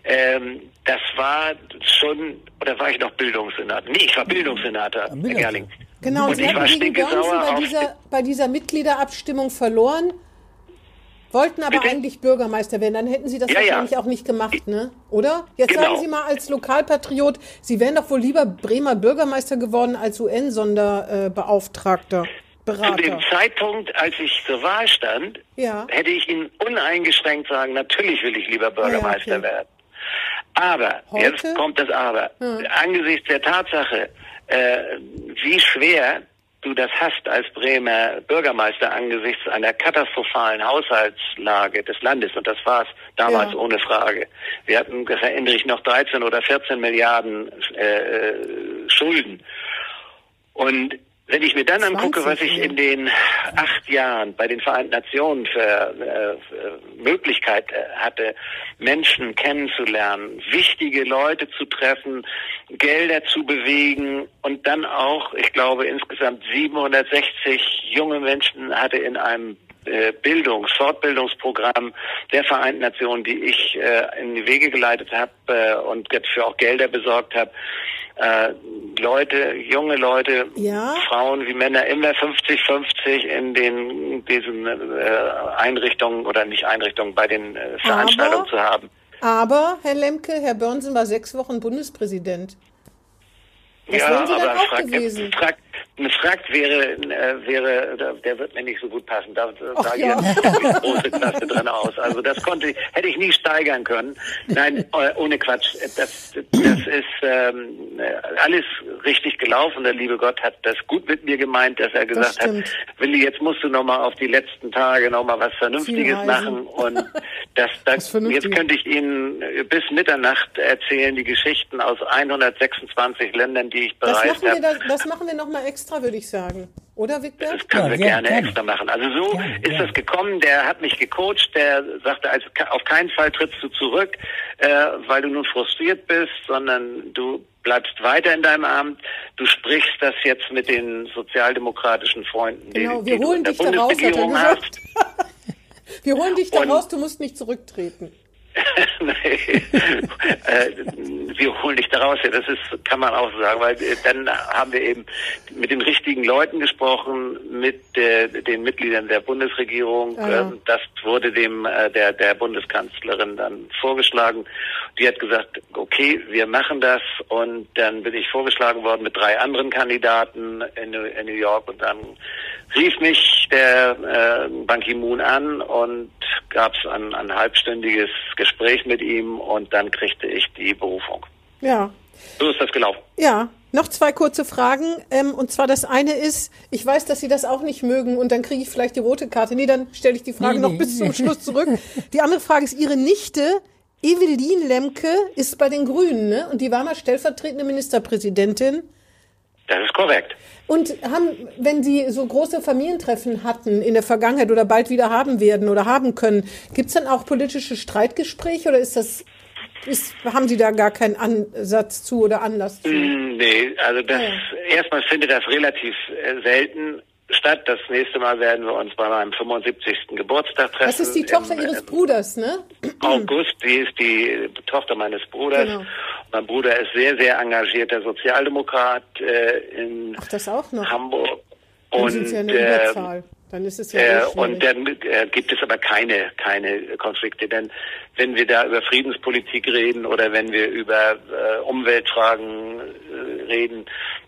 ähm, das war schon, oder war ich noch Bildungssenator? Nee, ich war Bildungssenator, Herr Bildungs- Gerling. Genau, und Sie ich hatten war gegen Börnsen bei auf dieser, bei dieser Mitgliederabstimmung verloren, wollten aber Bitte? eigentlich Bürgermeister werden. Dann hätten Sie das Ja, ja. wahrscheinlich auch nicht gemacht, ne? Oder? Jetzt Genau. sagen Sie mal als Lokalpatriot, Sie wären doch wohl lieber Bremer Bürgermeister geworden als UN-Sonderbeauftragter, Zu Berater. dem Zeitpunkt, als ich zur Wahl stand, Ja. hätte ich Ihnen uneingeschränkt sagen, natürlich will ich lieber Bürgermeister okay. werden. Aber, Heute? jetzt kommt das Aber, angesichts der Tatsache, äh, wie schwer du das hast als Bremer Bürgermeister angesichts einer katastrophalen Haushaltslage des Landes, und das war es damals Ja. ohne Frage. Wir hatten, das erinnere ich noch, 13 oder 14 Milliarden äh, Schulden. Und wenn ich mir dann angucke, 20, was ich in den acht Jahren bei den Vereinten Nationen für, äh, für Möglichkeit äh, hatte, Menschen kennenzulernen, wichtige Leute zu treffen, Gelder zu bewegen und dann auch, ich glaube, insgesamt 760 junge Menschen hatte in einem äh, Bildungs-, Fortbildungsprogramm der Vereinten Nationen, die ich äh, in die Wege geleitet habe äh, und dafür auch Gelder besorgt habe, äh, Leute, junge Leute, Ja. Frauen wie Männer, immer 50-50 in den diesen äh, Einrichtungen oder nicht Einrichtungen bei den äh, Veranstaltungen Aber- zu haben. Aber, Herr Lemke, Herr Börnsen war sechs Wochen Bundespräsident. Was ja, wären Sie dann aber auch frag, gewesen? frag, Ein Fragt wäre, äh, wäre, der wird mir nicht so gut passen. Da sah ja. jetzt die große Klasse drin aus. Also das konnte, hätte ich nie steigern können. Nein, äh, ohne Quatsch. Das, das ist ähm, äh, alles richtig gelaufen. Der liebe Gott hat das gut mit mir gemeint, dass er gesagt hat. Willi, jetzt musst du noch mal auf die letzten Tage noch mal was Vernünftiges machen. Und das, das, jetzt könnte ich Ihnen bis Mitternacht erzählen, die Geschichten aus 126 Ländern, die ich bereist habe. das, machen wir nochmal extra, würde ich sagen. Oder, Wigbert? Das können Ja, wir gerne, gerne, extra machen. Also so Gerne, ist gerne. das gekommen. Der hat mich gecoacht. Der sagte, also auf keinen Fall trittst du zurück, äh, weil du nun frustriert bist, sondern du bleibst weiter in deinem Amt. Du sprichst das jetzt mit den sozialdemokratischen Freunden, Genau, die, wir die du holen in der dich da raus, hat er Bundesregierung gesagt. hast. Wir holen dich da Und- raus, du musst nicht zurücktreten. nee, äh, wir holen dich da raus. Ja, das ist, kann man auch so sagen, weil äh, dann haben wir eben mit den richtigen Leuten gesprochen, mit äh, den Mitgliedern der Bundesregierung. Ah, ja. Ähm, das wurde dem äh, der der Bundeskanzlerin dann vorgeschlagen. Die hat gesagt, okay, wir machen das. Und dann bin ich vorgeschlagen worden mit drei anderen Kandidaten in, New- in New York und dann rief mich der äh, Ban Ki-moon an und gab es ein, ein halbstündiges Gespräch mit ihm und dann kriegte ich die Berufung. Ja. So ist das gelaufen. Ja, noch zwei kurze Fragen. Ähm, und zwar das eine ist, ich weiß, dass Sie das auch nicht mögen und dann kriege ich vielleicht die rote Karte. Nee, dann stelle ich die Frage Nee, noch nee. bis zum Schluss zurück. Die andere Frage ist, Ihre Nichte Evelyn Lemke ist bei den Grünen ne? und die war mal stellvertretende Ministerpräsidentin. Das ist korrekt. Und haben, wenn Sie so große Familientreffen hatten in der Vergangenheit oder bald wieder haben werden oder haben können, gibt es dann auch politische Streitgespräche oder ist das, ist, haben Sie da gar keinen Ansatz zu oder Anlass zu? Mm, Nee, also das Ja. erstmal findet das relativ äh, selten statt. Das nächste Mal werden wir uns bei meinem 75. Geburtstag treffen. Das ist die Tochter im, Ihres im Bruders, ne? August, die ist die Tochter meines Bruders. Genau. Mein Bruder ist sehr, sehr engagierter Sozialdemokrat äh, in Ach, das auch noch. Hamburg. Und, ja eine äh, Überzahl. Dann ist es ja äh, und dann äh, gibt es aber keine, keine Konflikte. Denn wenn wir da über Friedenspolitik reden oder wenn wir über äh, Umweltfragen äh, reden,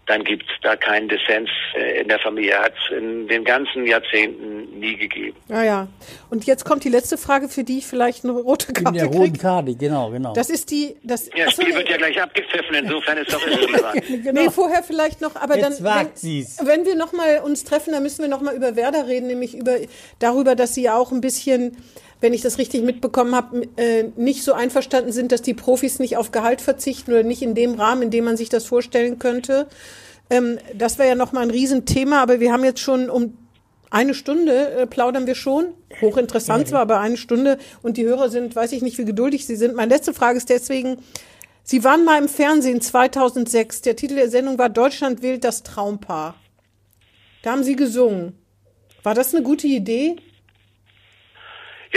dann gibt es da keinen Dissens äh, in der Familie. Hat es in den ganzen Jahrzehnten nie gegeben. Ja, ja. Und jetzt kommt die letzte Frage, für die ich vielleicht eine rote In Karte der roten kriege. Karte, genau, genau. Das ist die, das, Ja, das Spiel nee. wird ja gleich abgepfiffen, insofern ist doch irrelevant. genau. Nee, vorher vielleicht noch, aber Jetzt dann, wagt wenn, wenn wir noch mal uns treffen, dann müssen wir noch mal über Werder reden, nämlich über darüber, dass Sie ja auch ein bisschen, wenn ich das richtig mitbekommen habe, äh, nicht so einverstanden sind, dass die Profis nicht auf Gehalt verzichten oder nicht in dem Rahmen, in dem man sich das vorstellen könnte. Ähm, das wäre ja noch mal ein Riesenthema, aber wir haben jetzt schon um eine Stunde äh, plaudern wir schon. Hochinteressant zwar, aber eine Stunde und die Hörer sind, weiß ich nicht, wie geduldig sie sind. Meine letzte Frage ist deswegen, Sie waren mal im Fernsehen 2006. Der Titel der Sendung war Deutschland wählt das Traumpaar. Da haben Sie gesungen. War das eine gute Idee?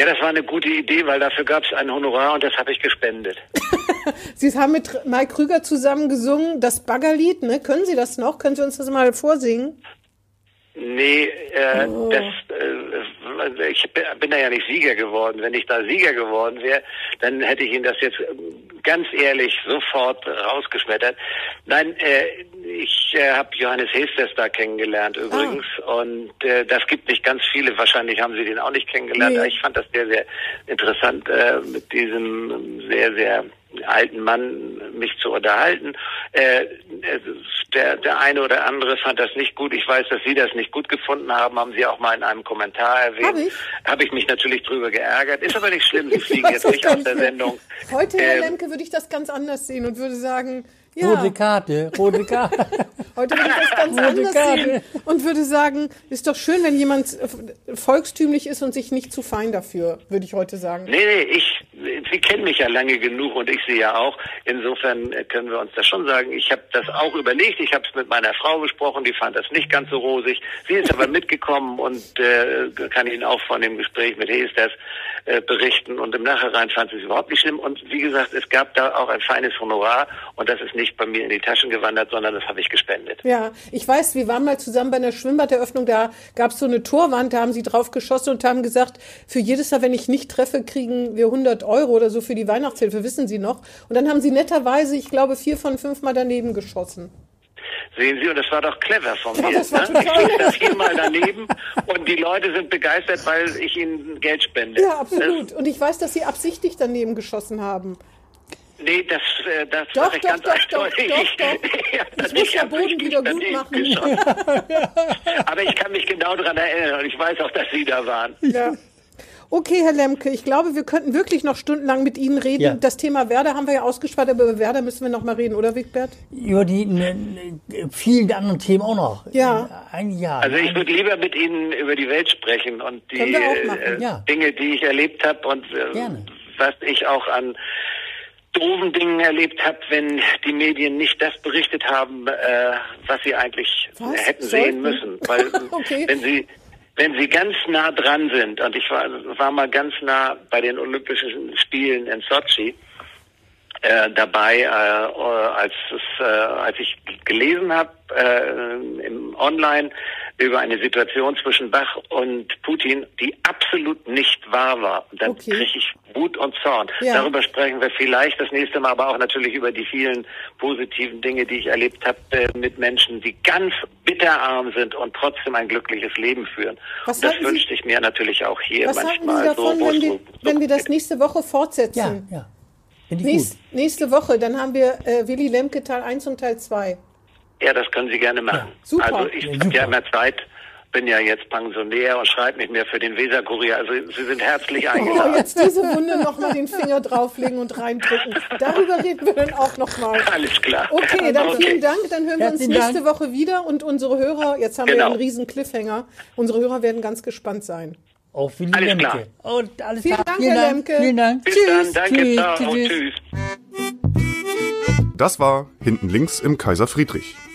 Ja, das war eine gute Idee, weil dafür gab es ein Honorar und das habe ich gespendet. Sie haben mit Mike Krüger zusammen gesungen, das Baggerlied, ne? Können Sie das noch? Können Sie uns das mal vorsingen? Nee, äh, Oh. das, äh, ich bin da ja nicht Sieger geworden. Wenn ich da Sieger geworden wäre, dann hätte ich Ihnen das jetzt ähm, ganz ehrlich sofort rausgeschmettert. Nein, äh, ich äh, habe Johannes Hesters da kennengelernt übrigens und äh, das gibt nicht ganz viele. Wahrscheinlich haben Sie den auch nicht kennengelernt. Nee. Aber Ich fand das sehr, sehr interessant, äh, mit diesem sehr, sehr alten Mann mich zu unterhalten. Äh, der, der eine oder andere fand das nicht gut. Ich weiß, dass Sie das nicht gut gefunden haben, haben Sie auch mal in einem Kommentar erwähnt. Hab ich? Habe ich mich natürlich drüber geärgert. Ist aber nicht schlimm, Sie Ich fliegen jetzt nicht aus der. Sendung. Heute, Herr Ähm, Lemke, würde ich das ganz anders sehen und würde sagen, ja, Rote Karte, rote Karte. heute würde ich das ganz Rote anders Karte. sehen und würde sagen, ist doch schön, wenn jemand volkstümlich ist und sich nicht zu fein dafür, würde ich heute sagen. Nee, nee, ich, Sie kennen mich ja lange genug und ich Sie ja auch. Insofern können wir uns das schon sagen. Ich habe das auch überlegt. Ich habe es mit meiner Frau besprochen. Die fand das nicht ganz so rosig. Sie ist aber mitgekommen und äh, kann Ihnen auch von dem Gespräch mit Hesters äh, berichten. Und im Nachhinein fand sie es überhaupt nicht schlimm. Und wie gesagt, es gab da auch ein feines Honorar und das ist nicht bei mir in die Taschen gewandert, sondern das habe ich gespendet. Ja, ich weiß, wir waren mal zusammen bei einer Schwimmbaderöffnung, da gab es so eine Torwand, da haben sie drauf geschossen und haben gesagt, für jedes Jahr, wenn ich nicht treffe, kriegen wir 100 Euro oder so für die Weihnachtshilfe, wissen Sie noch? Und dann haben sie netterweise, ich glaube, vier von fünf Mal daneben geschossen. Sehen Sie, und das war doch clever von Ja, mir. das ne? Ich stehe da nett. viermal daneben und die Leute sind begeistert, weil ich ihnen Geld spende. Ja, absolut. Und ich weiß, dass Sie absichtlich daneben geschossen haben. Das, nee, das, äh, das Doch, sag ich doch, ganz doch, eindeutig. doch, doch, doch. Ich, Das das- muss ich der Boden wieder gut machen. Aber ich kann mich genau daran erinnern und ich weiß auch, dass Sie da waren. Ja. Okay, Herr Lemke, ich glaube, wir könnten wirklich noch stundenlang mit Ihnen reden. Ja. Das Thema Werder haben wir ja ausgespart, aber über Werder müssen wir noch mal reden, oder Wigbert? Über die ne, ne, vielen anderen Themen auch noch. Ja. Ein Jahr. Also ich würde lieber mit Ihnen über die Welt sprechen und die äh, ja. Dinge, die ich erlebt habe und äh, was ich auch an doofen Dingen erlebt habe, wenn die Medien nicht das berichtet haben, äh, was sie eigentlich Was? hätten Sollten? sehen müssen. Weil Okay. wenn sie wenn sie ganz nah dran sind, und ich war, war mal ganz nah bei den Olympischen Spielen in Sochi, äh, dabei, äh, als, es, äh, als ich gelesen habe äh, im Online über eine Situation zwischen Bach und Putin, die absolut nicht wahr war. Und dann Okay. kriege ich Wut und Zorn. Ja. Darüber sprechen wir vielleicht das nächste Mal, aber auch natürlich über die vielen positiven Dinge, die ich erlebt habe äh, mit Menschen, die ganz bitterarm sind und trotzdem ein glückliches Leben führen. Was und das wünschte ich mir natürlich auch hier Was manchmal Sie davon, so, wenn wir, so- wenn wir das nächste Woche ja, fortsetzen? ja. Ich Nächst, nächste Woche, dann haben wir äh, Willy Lemke Teil 1 und Teil 2. Ja, das können Sie gerne machen. super. Also ich Ja, habe ja immer Zeit, bin ja jetzt Pensionär und schreibe nicht mehr für den Weserkurier. Also Sie sind herzlich Oh, eingeladen. jetzt diese Wunde nochmal den Finger drauflegen und reindrücken. Darüber reden wir dann auch nochmal. Alles klar. Okay, dann vielen Dank. Dann hören wir uns Herzlichen nächste Dank. Woche wieder und unsere Hörer, jetzt haben wir ja Genau. einen riesen Cliffhanger, unsere Hörer werden ganz gespannt sein. Auf Willy Alles Lemke. klar. Und alles Vielen klar. Dank, Vielen Herr Dank. Lemke. Vielen Dank. Bis tschüss. dann, danke, tschüss. ciao, tschüss. tschüss. Das war Hinten links im Kaiser Friedrich,